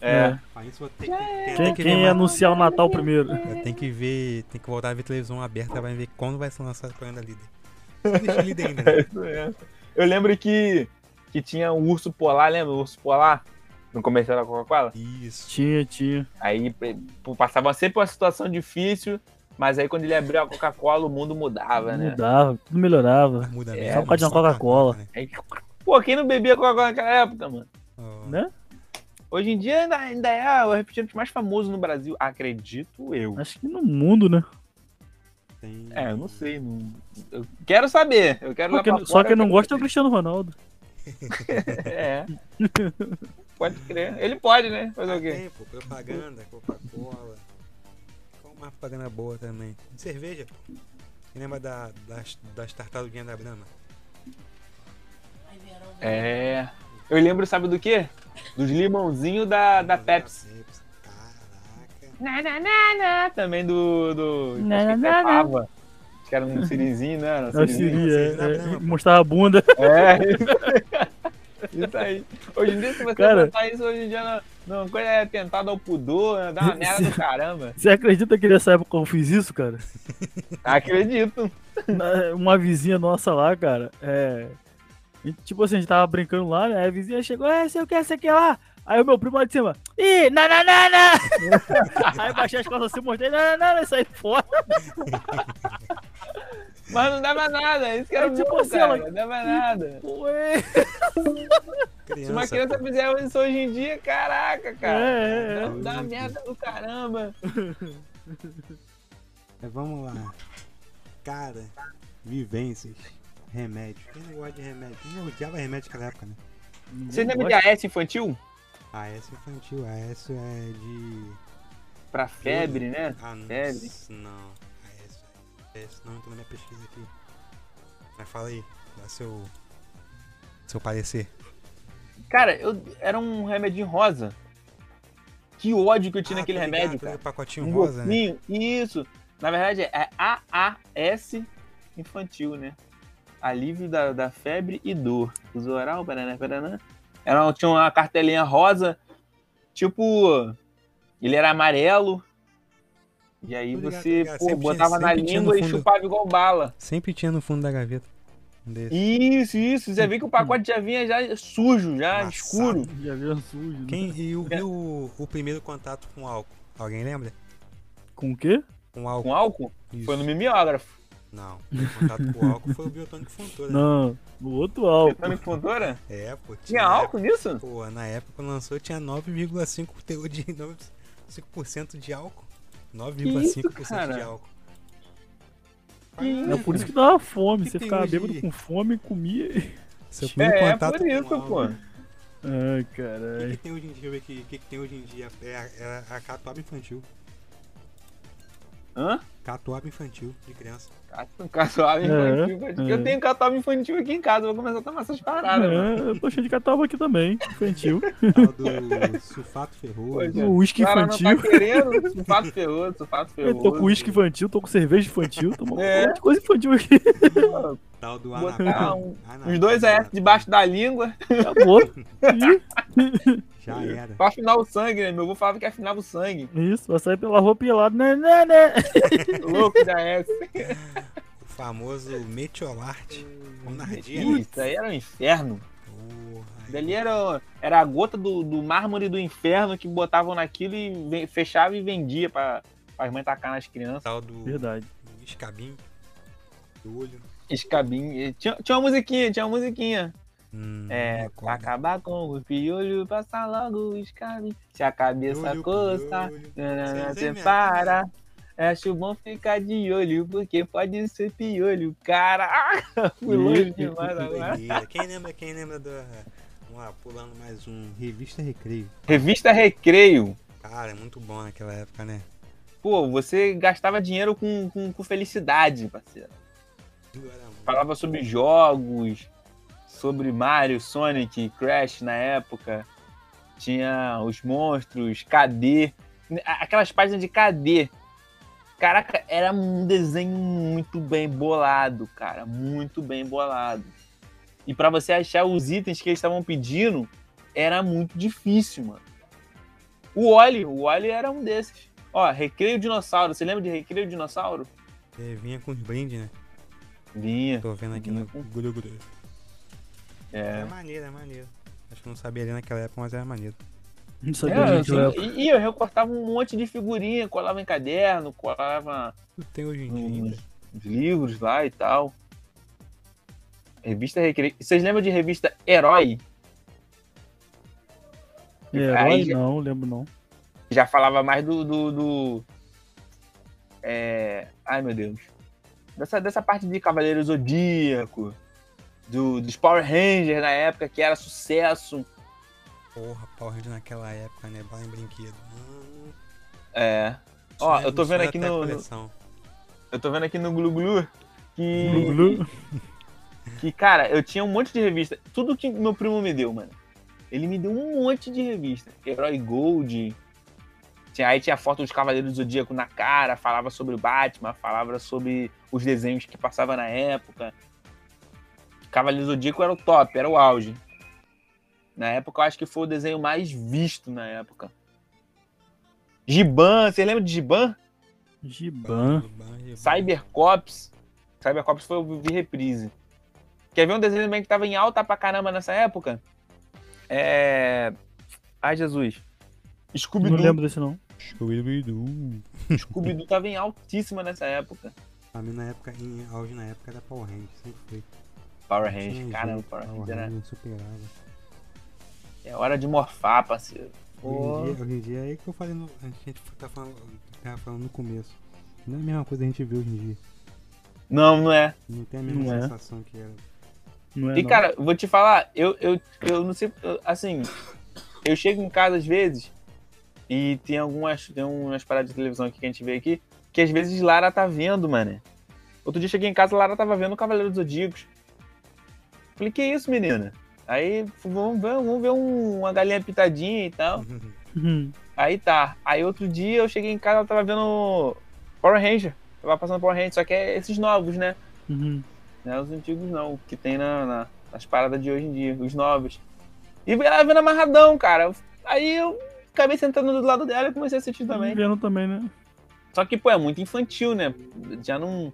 É. Aí isso tem Quem, que quem ver anunciar o Natal primeiro? Tem que ver, tem que voltar a ver televisão aberta pra ver quando vai ser lançado a propaganda líder. Não líder ainda, né? Isso mesmo. Eu lembro que, que tinha um urso polar, lembra? O urso polar? No comercial da Coca-Cola? Isso. Tinha, tinha. Aí pô, passava sempre uma situação difícil, mas aí quando ele abriu a Coca-Cola, o mundo mudava, né? Mudava, tudo melhorava. Muda É, mesmo, só por causa de uma Coca-Cola. né? Pô, quem não bebia Coca-Cola naquela época, mano? Ó, Né? Hoje em dia ainda, ainda é o refrigerante mais famoso no Brasil, acredito eu. Acho que no mundo, né? tem- É, eu não sei. Não... Eu quero saber. Eu quero Só lá que, só fora, que eu não eu gosto é o Cristiano Ronaldo. É. Pode crer. Ele pode, né? Fazer Ah, o quê? tem, pô, propaganda, Coca-Cola. Qual uma propaganda boa também? De cerveja, pô. Quem lembra da, das, das tartaruguinhas da Brahma? É. Eu lembro, sabe do quê? Dos limãozinhos da, da Pepsi. Caraca. Na, na, na, na. Também do. do Na, acho que na, na, na. Pepava. Acho que era um sirizinho, né? Era um Eu sirizinho. Vocês é, é, mostrava a bunda. É. Isso aí. Hoje em dia, se você Cara- botar isso hoje em dia, não, não coisa é tentado ao pudor, né? dá uma merda do caramba. Você acredita que nessa época eu fiz isso, cara? Acredito. Na- Uma vizinha nossa lá, cara, é. Tipo assim, a gente tava brincando lá, né? Aí a vizinha chegou, é, sei o que, sei o que lá. Aí o meu primo lá de cima, ih, nananana! Aí baixei as costas assim, mostrei, nananana, e saí fora. Mas não dava nada, isso que era É tipo bom, assim, cara, ela- não dava nada. Ué. Se uma Criança, criança pô. fizer isso hoje em dia, caraca, cara. É, é, é. Dá, dá uma merda do caramba. Mas vamos lá. Cara, vivências, remédio. Quem não gosta de remédio? Quem não odiava remédio naquela época, né? Vocês lembram de AS infantil? AS infantil, AS é de. Pra febre, né? Ah, não. Febre. Não. AS, AS não entrou na minha pesquisa aqui. Mas fala aí, dá seu. Seu parecer. Cara, eu, era um remedinho rosa. Que ódio que eu tinha Ah, naquele ligado, remédio, cara. pacotinho Um rosa, né? golfinho, isso. Na verdade é AAS infantil, né? Alívio da, da febre e dor. Uso oral, paraná, paraná. Era, tinha uma cartelinha rosa, tipo. Ele era amarelo. E aí ligado, você ligado. pô, tinha- botava na tinha no língua e fundo. chupava igual bala. Sempre tinha no fundo da gaveta. Desse. Isso, isso. Você vê que o pacote já vinha já sujo, já escuro. Já viu sujo. né? Quem, e o, e o, o primeiro contato com álcool? Alguém lembra? Com o quê? Com álcool. Com álcool? Isso. Foi no mimeógrafo. Não, o contato com álcool foi o biotônico Fontoura. Não, no outro álcool. Tônico Fontoura? É, pô. Tinha álcool nisso? Pô, na época quando lançou tinha 9,5 teor de 5% de álcool. 9,5% cara? de álcool. É por isso que dava fome. Que Você ficava hoje bêbado com fome e comia. Seu primeiro É, contato por isso, pô. Ai, O que, que caralho. tem hoje em dia? Deixa eu ver aqui. O que, que tem hoje em dia? É a, é a catuaba infantil. Hã? Catuaba infantil de criança. Catuaba infantil. É, Eu é. tenho catuaba infantil aqui em casa, vou começar a tomar essas paradas. mano. É, eu tô cheio de catava aqui também, infantil. Tal do sulfato ferroso. É. O uísque cara infantil. não tá querendo, sulfato ferroso, sulfato Eu ferroso. tô com uísque infantil, tô com cerveja infantil, tô com É. um monte de coisa infantil aqui. Tal do anaconda. um-. Os dois AS debaixo da língua, Acabou. Ih, Já era. pra afinar o sangue, né? Meu avô falava que afinava o sangue. Isso, vai sair pela rua pelado. Né, né, né. Louco de AS. O famoso metiolarte. Com nardia. Isso aí era um inferno. Porra, aí- Dali era, era a gota do, do mármore do inferno que botavam naquilo e fechava e vendia pra, pra mãe tacar nas crianças. Tal do Verdade. escabinho. Do olho. Escabinho. Tinha, tinha uma musiquinha, tinha uma musiquinha. Hum, É, pra acabar com o piolho, passar logo o escabinho. Se a cabeça coça, você para. Acho bom ficar de olho, porque pode ser piolho. Caraca, fui longe demais agora. Quem lembra, quem lembra da. Vamos lá, pulando mais um. Revista Recreio. Revista Recreio. Cara, é muito bom naquela época, né? Pô, você gastava dinheiro com, com, com felicidade, parceiro. Falava sobre jogos, sobre Mario, Sonic, Crash na época. Tinha os monstros, KD. Aquelas páginas de KD. Caraca, era um desenho muito bem bolado, cara. Muito bem bolado. E pra você achar os itens que eles estavam pedindo, era muito difícil, mano. O Oli, o Oli era um desses. Ó, Recreio Dinossauro. Você lembra de Recreio Dinossauro? É, vinha com os brindes, né? Vinha. Tô vendo aqui Vinha no com- Guru Guru. É. É maneiro, é maneiro. Acho que eu não sabia ler naquela época, mas era maneiro. Não sabia É, gente, assim, e, e eu recortava um monte de figurinha, colava em caderno, colava tem hoje em dia nos nos livros lá e tal. Revista Recreio. Vocês lembram de revista Herói? Herói, Aí já- não, lembro não. Já falava mais do. do, do- é, Ai meu Deus. Dessa, dessa parte de Cavaleiro Zodíaco, do, dos Power Rangers na época, que era sucesso. Porra, Power Ranger naquela época, né? Bala em brinquedo. Hum, É. Ó, eu tô vendo aqui no- no- coleção. Eu tô vendo aqui no Glu Glu que. Glu Glu. Que, cara, eu tinha um monte de revista. Tudo que meu primo me deu, mano. Ele me deu um monte de revista. Herói Gold. Tinha, aí tinha foto dos Cavaleiros do Zodíaco na cara, falava sobre o Batman, falava sobre os desenhos que passava na época. Cavaleiros do Zodíaco era o top, era o auge. Na época, eu acho que foi o desenho mais visto na época. Giban, você lembra de Giban? Giban. Cybercops. Cybercops foi o vi reprise. Quer ver um desenho também que tava em alta pra caramba nessa época? É. Ai, Jesus. Não Scooby-Doo. lembro desse não. Scooby-Doo. Scooby-Doo tava em altíssima nessa época. Pra mim, na época, em auge na época era Power Rangers, sempre foi. Power Rangers. Caramba, Power Rangers era... Rangers superava. É hora de morfar, parceiro. Hoje em, dia, hoje em dia é que eu falei, no, a gente tá falando, tava falando no começo. Não é a mesma coisa que a gente vê hoje em dia. Não, não é. Não tem a mesma Não é. sensação que era. Não é E, não. cara, vou te falar, eu, eu, eu não sei, eu- assim, eu chego em casa às vezes e tem algumas, tem umas paradas de televisão aqui que a gente vê aqui, que às vezes Lara tá vendo, mano. Outro dia eu cheguei em casa, Lara tava vendo o Cavaleiro dos Zodíacos. Falei, que isso, menina? Aí, vamos ver, vamos ver um- uma galinha pitadinha e tal. Uhum. Aí tá. Aí outro dia eu cheguei em casa, ela tava vendo Power Ranger. Tava passando Power Ranger, só que é esses novos, né? Uhum. Não é os antigos não, o que tem na, na- nas paradas de hoje em dia, os novos. E ela vendo amarradão, cara. Aí eu acabei sentando do lado dela e comecei a assistir também. Vendo também, né? Só que, pô, é muito infantil, né? Já não.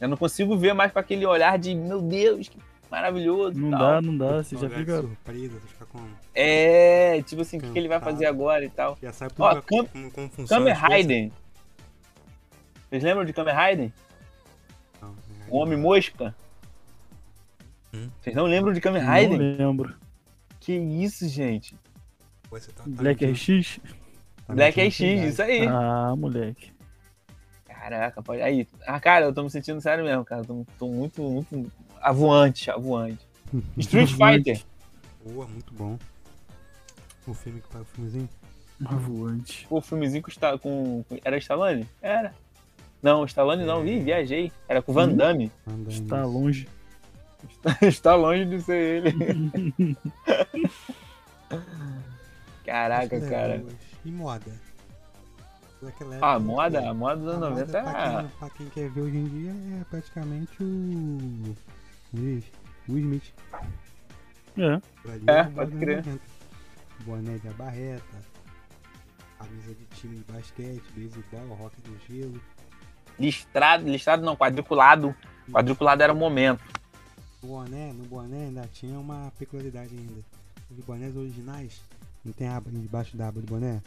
Já não consigo ver mais com aquele olhar de, meu Deus, que maravilhoso. Não tal. dá, não dá. Você já fica. surpresa, você fica como? É, tipo assim, o que, que ele vai fazer agora e tal. Já sabe Ó, tudo Cam- como, como funciona. Kamen. Raiden. Vocês lembram de Kamen Raiden? Não, O Homem Mosca? Hum. Vocês não lembram de Kamen Não Raiden? lembro. Que isso, gente? Pô, você tá- tá Black RX? tá Black RX, isso aí. Ah, moleque. Caraca, pode. Aí. Ah, cara, eu tô me sentindo sério mesmo, cara. Tô, tô muito, muito avoante, avoante. Street Fighter. Boa, muito bom. O filme que o filmezinho. Voante. Pô, o filmezinho com, com, com- Era Stallone? Era. Não, Stallone não, Ih, viajei. Era com Van Hum? Damme. Andando Está longe. Está longe de ser ele. Caraca, cara. E moda? Ah, época, moda, né? a moda dos A anos moda, 90 pra, era. quem, pra quem quer ver hoje em dia, é praticamente o. Will, Will Smith. É. Ali É, moda pode crer. 90. Boné de abarreta, camisa de time de basquete, beisebol, rock do gelo. Listrado, listrado não, quadriculado. Quadriculado era o momento. No boné, no boné ainda tinha uma peculiaridade ainda. Os bonés originais, não tem aba debaixo da aba do boné?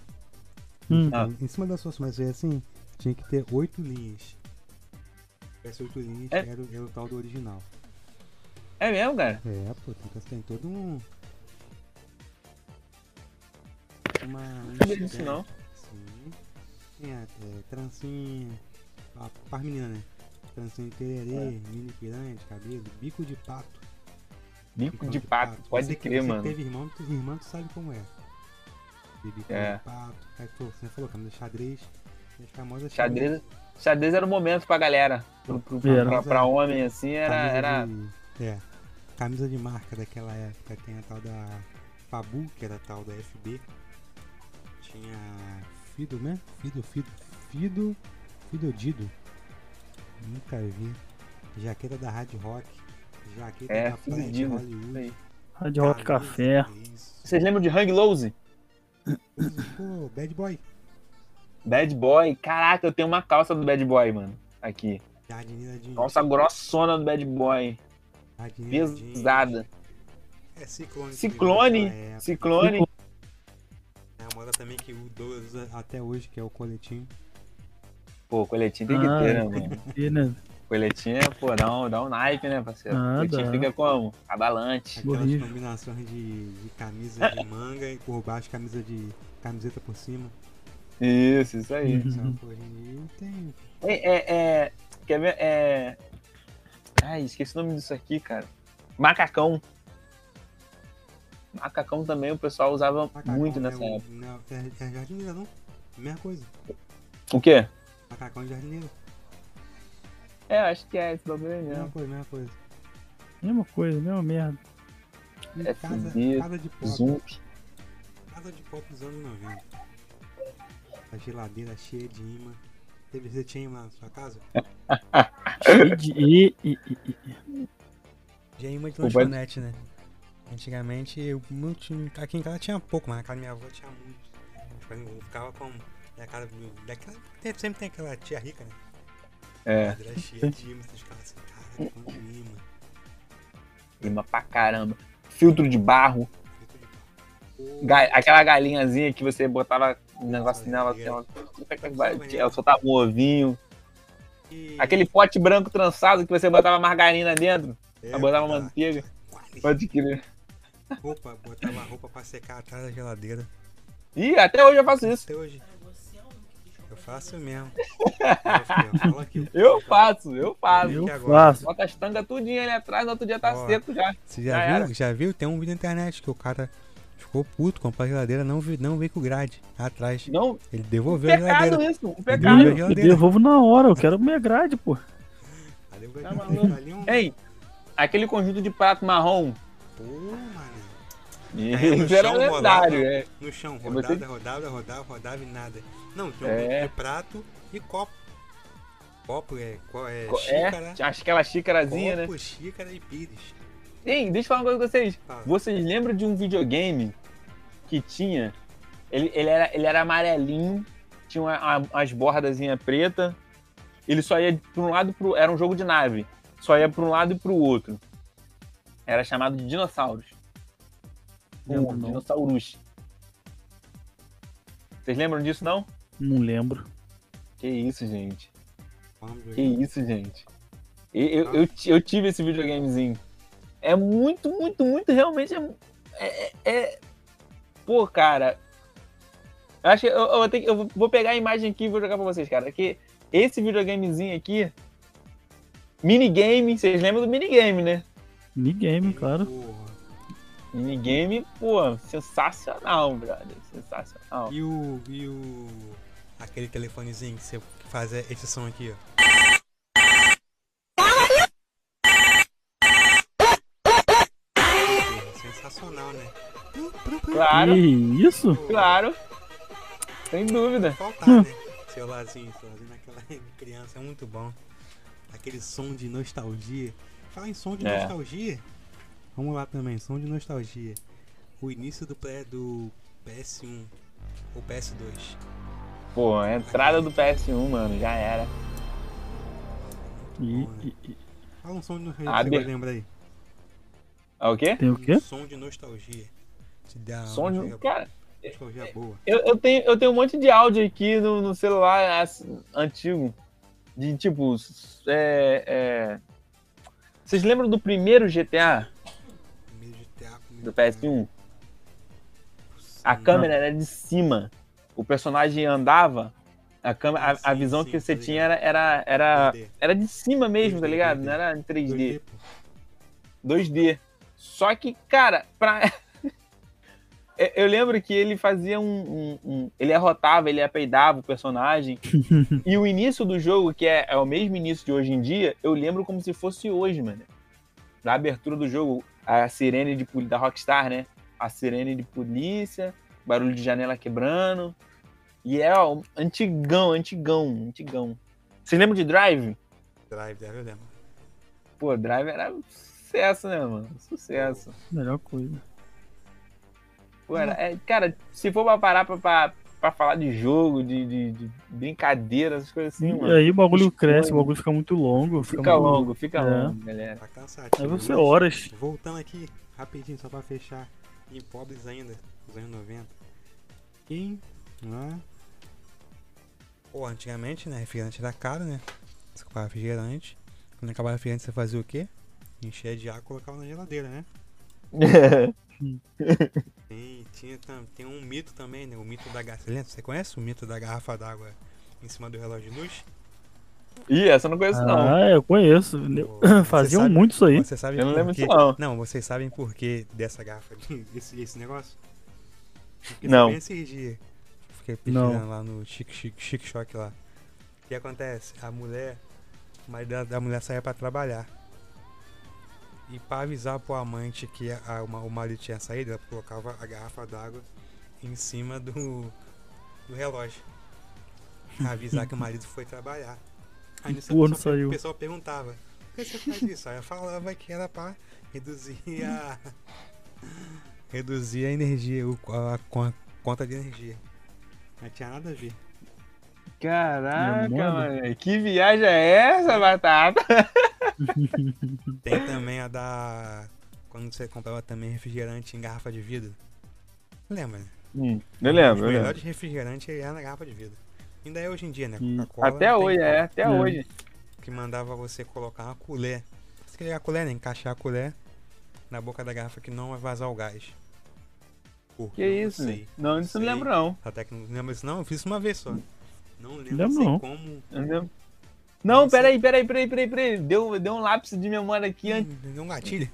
Hum. Ah. Em cima da sua sobrancelha assim, tinha que ter oito linhas. Tivesse oito linhas, É. era, era o tal do original. É mesmo, cara? É, pô, tem, tem todo um. Uma. um Não disso esquema. não. Sim. Tem a é, trancinha. A, para menina, né? Trancinha de tererê, mini piranha de cabelo, bico de pato. Bico de pato, pode Você crer, você mano. teve irmão, tu, irmão, tu sabe como é. De bico É. de pato. Aí, pô, você falou camisa xadrez. As famosas Xadrez, xadrez era o momento pra galera. Pro, pro, pra, pra homem, assim, era. era... De, é. Camisa de marca daquela época. Tem a tal da Fabu, que era a tal da FB. Tinha Fido, né? Fido, Fido, Fido, Fido Dido. Nunca vi. Jaqueta da Hard Rock. Jaqueta É, da Fido Planet Dido, Hollywood. Hard Rock Café. Isso. Vocês lembram de Hang Loose? Pô, Bad Boy. Bad Boy? Caraca, eu tenho uma calça do Bad Boy, mano. Aqui. Jardineira Jeans. Calça grossona do Bad Boy. Jeans. Pesada. É Ciclone. Ciclone. É, Ciclone. é a moda também que o Douglas usa até hoje, que é o coletinho. Pô, coletinho tem que Ah, ter, né, tem mano? que ter, né? Coletinho é, pô, dá um, dá um naipe, né, parceiro? Ah, coletinho dá. fica como? Abalante. Aquelas combinações de, de camisa de manga e por baixo camisa de camiseta por cima. Isso, isso aí. Uhum. Dia não tem. É, é, é, quer ver? É. Ai, esqueci o nome disso aqui, cara. Macacão. Macacão também o pessoal usava Macacão, muito né, nessa o- época. Não, é, é jardineira, não? Mesma coisa. O quê? Macacão e jardineira. É, acho que é esse bagulho aí Mesma mesmo. coisa, mesma coisa. Mesma coisa, mesma merda. FB, casa, casa de pop. Zoom. Casa de pop dos anos 90. A geladeira cheia de imã. Teve imã na sua casa? E, e, e, imã de lanchonete, né? Antigamente, eu não tinha, aqui em casa tinha pouco, mas na casa da minha avó tinha muito. Tipo, eu ficava com. Na casa daquela, tem- sempre tem aquela tia rica, né? É. Era cheia de imãs, vocês ficavam assim, caralho, quanto imã. Imã pra caramba. Filtro de barro. Muito ga- aquela galinhazinha que você botava um negócio nela, assim, ela, ela soltava um ovinho. Aquele pote branco trançado que você botava margarina dentro. É, Ela botava botava manteiga. Pode crer. Roupa, botava roupa pra secar atrás da geladeira. Ih, até hoje eu faço isso. Até hoje. Eu faço mesmo. Eu faço, eu faço. Eu que agora? faço. Bota as tangas tudinho ali atrás, no outro dia tá Ó, seco já. Você Já já, era. viu? Já viu? Tem um vídeo na internet que o cara ficou puto, comprou a geladeira, não, vi- não veio com grade atrás. Não, Ele devolveu a pecado geladeira. isso, um Devolveu pecado. a Eu, devolvo na hora, eu quero minha grade, pô. Devolveu Tá a um- Ei, aquele conjunto de prato marrom. Pô, mano. Isso era chão, lendário, rolava é. No chão, rodava, você- rodava, rodava, rodava e nada. Não, tinha um É. de prato e copo. Copo é, é xícara, É, tinha aquela xícarazinha, né? copo, xícara e pires. Ei, deixa eu falar uma coisa com vocês. Fala. Vocês lembram de um videogame que tinha. Ele, ele, era, ele era amarelinho, tinha uma, uma- umas bordazinhas preta. Ele só ia para um lado e pro. Era um jogo de nave. Só ia para um lado e para o outro. Era chamado de dinossauros. Um, não. dinossauros. Vocês lembram disso, não? Não lembro. Que isso, gente. Que isso, gente. Eu, eu, eu, ti- eu tive esse videogamezinho. É muito, muito, muito, realmente é. é, é- Pô, cara. Eu acho que eu, eu vou ter que- eu vou pegar a imagem aqui e vou jogar pra vocês, cara. Que esse videogamezinho aqui. Minigame, vocês lembram do minigame, né? Minigame, claro. Porra. Minigame, pô, sensacional, brother. Sensacional. E o. E o. Aquele telefonezinho que você faz é esse som aqui, ó. Porra, Sensacional, né? Claro, Que isso? claro. Sem dúvida. Faltar, né? Celularzinho, celularzinho naquela criança é muito bom. Aquele som de nostalgia. Falar em som de É. nostalgia. Vamos lá também, som de nostalgia. O início do, do PS1 ou PS2. Pô, a entrada do PS1, mano, já era. E, e- e- Fala um som de nostalgia, de- você lembra aí? Ah, o quê? tem o quê? Som de nostalgia. Te dá uma Som de. nostalgia- Cara, nostalgia boa. eu, eu, tenho, eu tenho um monte de áudio aqui no, no celular assim, antigo. De tipo. É, é... Vocês lembram do primeiro GTA de teatro, meio do de- PS1? A câmera era de cima. O personagem andava. A, câmera, a, a Sim, visão sim, que você tinha era, era, era, 2D. era de cima mesmo, tá 2D, ligado? 2D. Não era em 3D. 2D, pô. 2D. Só que, cara, pra. Eu- lembro que ele fazia um, um- um- Ele arrotava, ele apeidava o personagem. e o início do jogo, que é, é o mesmo início de hoje em dia, eu lembro como se fosse hoje, mano. Na abertura do jogo, a sirene de, da Rockstar, né? A sirene de polícia, barulho de janela quebrando. E é ó, antigão, antigão, antigão. Vocês lembram de Drive? Drive, Drive, eu lembro. Pô, Drive era sucesso, né, mano? Sucesso. Melhor coisa. Era- é, cara, se for pra parar pra, pra, pra falar de jogo, de, de, de brincadeira, essas coisas assim, e mano. aí o bagulho cresce, o bagulho fica muito longo. Fica muito- longo, fica É. longo, galera. Tá cansativo. Aí você mas- horas. Voltando aqui, rapidinho, só pra fechar. Em pobres ainda, dos anos 90. Quem? Lá. Pô, antigamente, né? Refrigerante era caro, né? Você comprava refrigerante. Quando acabava o refrigerante, você fazia o quê? Enchia de água e colocava na geladeira, né? Tem, tinha, tem um mito também, né? O mito da garrafa. Você conhece o mito da garrafa d'água em cima do relógio de luz? Ih, essa eu não conheço, não. Ah, eu conheço. Pô, Faziam sabe- muito isso aí. Você sabe Eu não por lembro disso, não. Não, vocês sabem por que dessa garrafa, esse, esse negócio? Porque Não. foi esses dias. Fiquei pesquisando Não. lá no Chic, Chic, Chic Shock lá. O que acontece? A mulher, o marido da, da mulher saía pra trabalhar. E pra avisar pro amante que a, a- o marido tinha saído, ela colocava a garrafa d'água em cima do, do relógio. Pra avisar que o marido foi trabalhar. Aí nisso a Porra, não pessoa- saiu. o pessoal perguntava, por que você faz isso? Aí eu falava que era pra reduzir a, Reduzir a energia, o- a, con- conta de energia. Não tinha nada a ver. Caraca, mano. Que viagem é essa, Batata? Tem também a da. Quando você comprava também refrigerante em garrafa de vidro. Lembra, né? Hum, eu lembro, Os eu lembro. melhores refrigerantes é na garrafa de vidro. Ainda é hoje em dia, né? Hum. Coca-Cola. Até hoje, é, até É. hoje. Que mandava você colocar uma colher. Você queria a colher, né? Encaixar a colher na boca da garrafa que não vai vazar o gás. Que isso? Sei. Não, isso eu não Sei. lembro, não. Até que não lembro isso, não. Eu fiz isso uma vez só. Não lembro Lembro não. como. Eu não lembro. Não, peraí, peraí, peraí, peraí, peraí. Deu, deu um lápis de memória aqui antes. Hum, Deu um gatilho.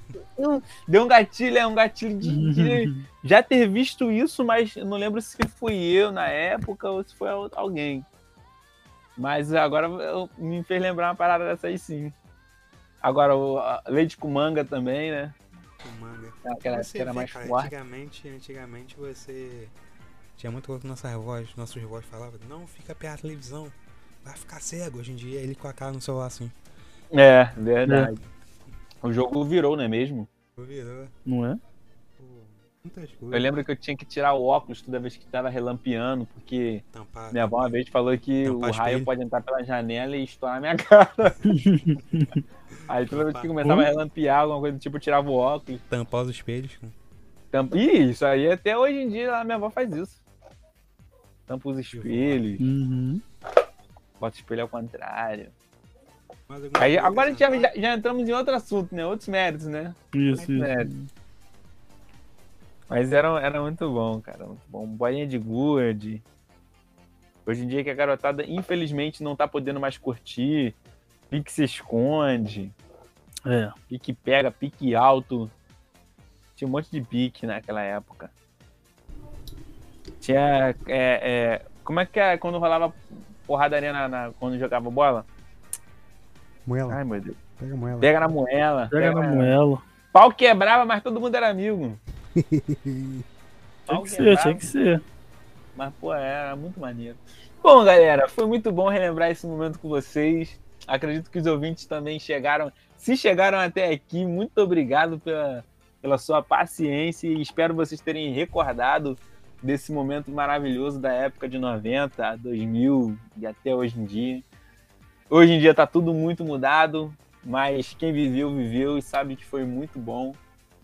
Deu um gatilho, é um gatilho de, de já ter visto isso, mas não lembro se fui eu na época ou se foi al- alguém. Mas agora eu- me fez lembrar uma parada dessa aí sim. Agora, o leite com manga também, né? com manga. Aquela Você que era vê, mais cara, forte. Antigamente, antigamente você. Tinha muito coisa que nossas vozes, nossos vozes falavam, não fica perto da televisão, vai ficar cego. Hoje em dia ele com a cara no celular assim. É, verdade. O jogo virou, não é mesmo? Virou, Não é? pô, muitas Eu lembro que eu tinha que tirar o óculos toda vez que tava relampeando, porque Tampar, minha avó uma vez falou que o raio espelho. pode entrar pela janela e estourar minha cara. Aí toda vez que começava a relampear, alguma coisa do tipo, eu tirava o óculos. tampar os espelhos. Tampa... Ih, isso aí até hoje em dia a minha avó faz isso. Tampa os espelhos, Uhum. Bota o espelho ao contrário. Aí agora já, acrescentar? já, já entramos em outro assunto, né? Outros méritos, né? Isso, isso. É. Mas era, era muito bom, cara. Muito bom. Bolinha de gude. Hoje em dia que a garotada, infelizmente, não tá podendo mais curtir. Pique se esconde. É. Pique pega, pique alto. Tinha um monte de pique naquela época. Tinha. é, é, como é que é quando rolava porradaria na, na- quando jogava bola? Moela, Ai, meu Deus. pega moela. Pega na moela. Pega na moela. Pau quebrava, mas todo mundo era amigo. Tinha que ser, tinha que ser. Mas, pô, era muito maneiro. Bom, galera, foi muito bom relembrar esse momento com vocês. Acredito que os ouvintes também chegaram. Se chegaram até aqui, muito obrigado pela, pela sua paciência e espero vocês terem recordado desse momento maravilhoso da época de 90, 2000 e até hoje em dia. Hoje em dia tá tudo muito mudado, mas quem viveu, viveu e sabe que foi muito bom.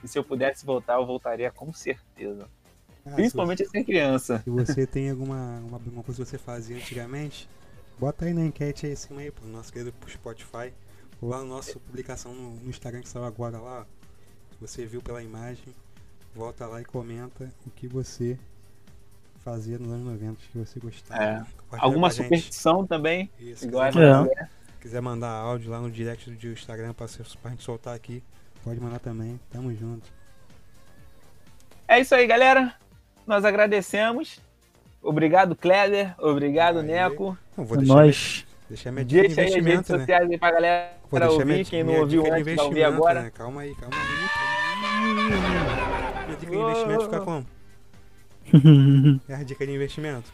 E se eu pudesse voltar, eu voltaria com certeza. Ah, se Principalmente ser criança. Se você tem alguma, alguma, coisa que você fazia antigamente, bota aí na enquete aí em cima aí, pro nosso querido Spotify. Ou lá na nossa publicação no, no Instagram que saiu agora lá. você viu pela imagem, volta lá e comenta o que você fazia nos anos 90, que você gostava. É. Alguma a gente. superstição também. Isso, igual quiser, a- mandar, quiser mandar áudio lá no direct do Instagram pra, ser- pra gente soltar aqui, pode mandar também. Tamo junto. É isso aí, galera. Nós agradecemos. Obrigado, Kleber. Obrigado, Aí. Neco. Não, vou deixar, Nós. minha, deixar minha dica de Deixa aí as redes investimento, né? sociais aí pra galera Vou deixar minha, ouvir. Quem não ouviu antes vai ouvir investimento, agora. Né? Calma aí, calma aí. Minha dica de investimento fica como? É a dica de investimento?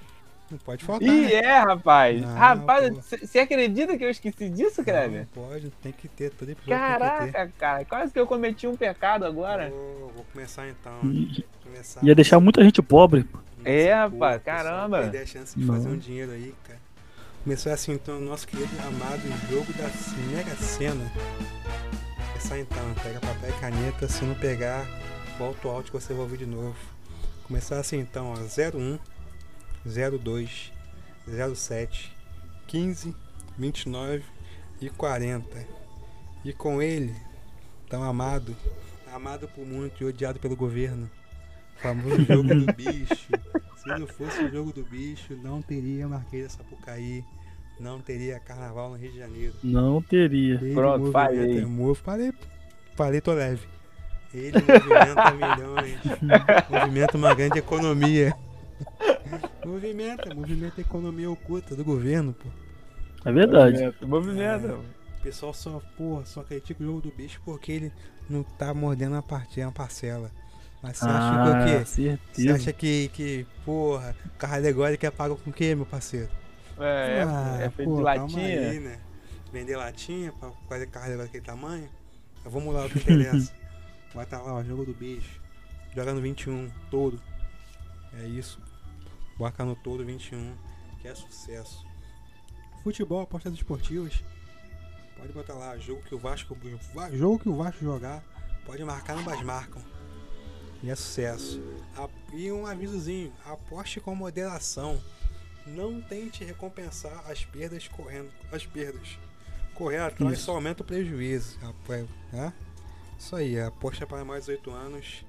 Não pode faltar. Ih, né? é, rapaz. Não, rapaz, pô. você acredita que eu esqueci disso, Kleber? Não pode, tem que ter, todo episódio Caraca, cara. Quase que eu cometi um pecado agora. Vou, vou começar então. I- Começar Ia deixar muita gente pobre. É, rapaz, caramba. Perder a chance de Não. fazer um dinheiro aí, cara. Começou assim então o nosso querido amado jogo da Mega Sena. Começar então, pega papel e caneta, se não pegar, volta o áudio que você vai ouvir de novo. Começar assim então, ó, 01 02 07 15 29 e 40. E com ele, tão amado, amado por muito e odiado pelo governo. Famoso jogo do bicho. Se não fosse o jogo do bicho, não teria Marquês da Sapucaí, não teria carnaval no Rio de Janeiro. Não teria. Ele Pronto, falei. move- falei, falei, tô leve. Ele movimenta milhões, movimenta uma grande economia. Movimenta, movimenta a economia oculta do governo, pô. É verdade. Movimento, movimento. O pessoal só, porra, só critica o jogo do bicho porque ele não tá mordendo a parte, uma parcela. Mas você acha que o Ah, quê? Você certeza. acha que, que, porra, carro alegórico é pago com o quê, meu parceiro? É, Ah, é feito pô, de calma latinha. Aí, né? Vender latinha pra fazer carro daquele tamanho. Mas vamos lá, o que interessa. Bota lá, ó, jogo do bicho. joga no 21 todo. É isso. Bota no todo 21, que é sucesso. Futebol, apostas esportivas. Pode botar lá, jogo que o Vasco. Jogo que o Vasco jogar, pode marcar no Basmarcam. E é sucesso. E um avisozinho, aposte com moderação. Não tente recompensar as perdas correndo as perdas. Correr atrás Isso. só aumenta o prejuízo. Né? Isso aí, aposta para mais de 8 anos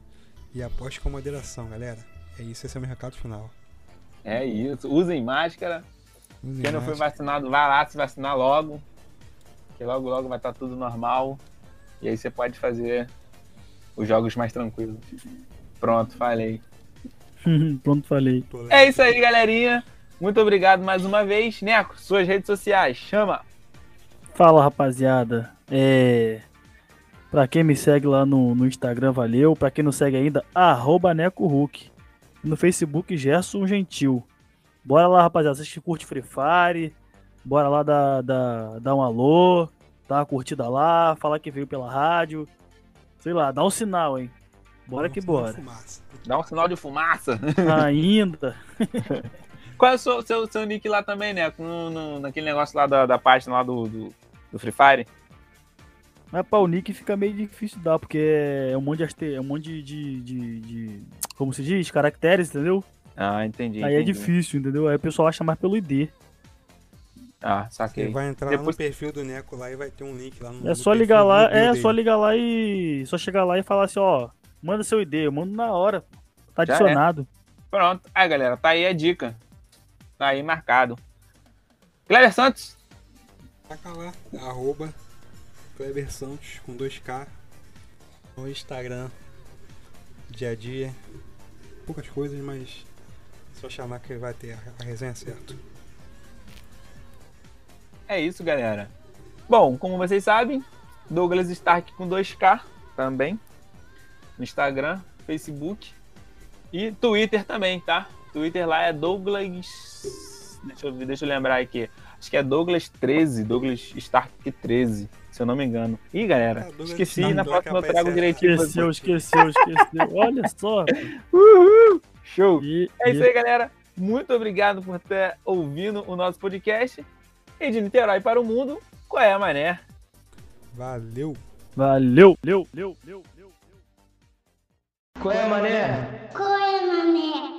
e aposte com moderação, galera. É isso, esse é o meu recado final. É isso. Usem máscara. Usem Quem não foi máscara. vacinado, vai lá se vacinar logo. Que logo, logo vai estar tudo normal. E aí você pode fazer os jogos mais tranquilos. Pronto, falei. Pronto, falei. É isso aí, galerinha. Muito obrigado mais uma vez. Neco, suas redes sociais, chama. Fala, rapaziada. É. Pra quem me segue lá no, no Instagram, valeu. Pra quem não segue ainda, arroba Neco Hulk. No Facebook, Gerson Gentil. Bora lá, rapaziada. Vocês que curtem Free Fire, bora lá dar, dar, dar um alô, dar uma curtida lá, falar que veio pela rádio. Sei lá, dá um sinal, hein? Bora que bora. Dá um sinal de fumaça. Ainda. Qual é o seu, seu, seu nick lá também, Neco? No, no- naquele negócio lá da, da página lá do, do, do Free Fire? Mas pra o Nick fica meio difícil dar, porque é um monte de, aste- é um monte de, de, de- de- Como se diz? Caracteres, entendeu? Ah, entendi. Aí é entendi. difícil, entendeu? Aí o pessoal acha mais pelo ID. Ah, Você saquei. vai entrar lá Depois- no perfil do Neco lá e vai ter um link lá no É só ligar lá, é dele. só ligar lá e. Só chegar lá e falar assim, ó, manda seu ID, eu mando na hora. Tá Já é. adicionado. Pronto. Aí, galera, tá aí a dica. Tá aí marcado. Cleber Santos. Taca lá, arroba Kleber Santos com 2K no Instagram. Dia a dia. Poucas coisas, mas só chamar que vai ter a, resenha certo. É isso, galera. Bom, como vocês sabem, Douglas Stark com 2K também. No Instagram, Facebook e Twitter também, tá? Twitter lá é Douglas. Deixa eu, deixa eu lembrar aqui. Acho que é Douglas 13, Douglas Stark 13, se eu não me engano. Ih, galera, Ah, esqueci. Stark, na que próxima eu trago direitinho. Esqueceu, esqueceu, esqueceu. Olha só. Uhul! Show! E, É isso e- aí, galera. Muito obrigado por ter ouvido o nosso podcast. E de Niterói para o mundo, qual é a mané? Valeu! Valeu, leu, leu, leu, leu. Qual é, mané? Qual é, mané?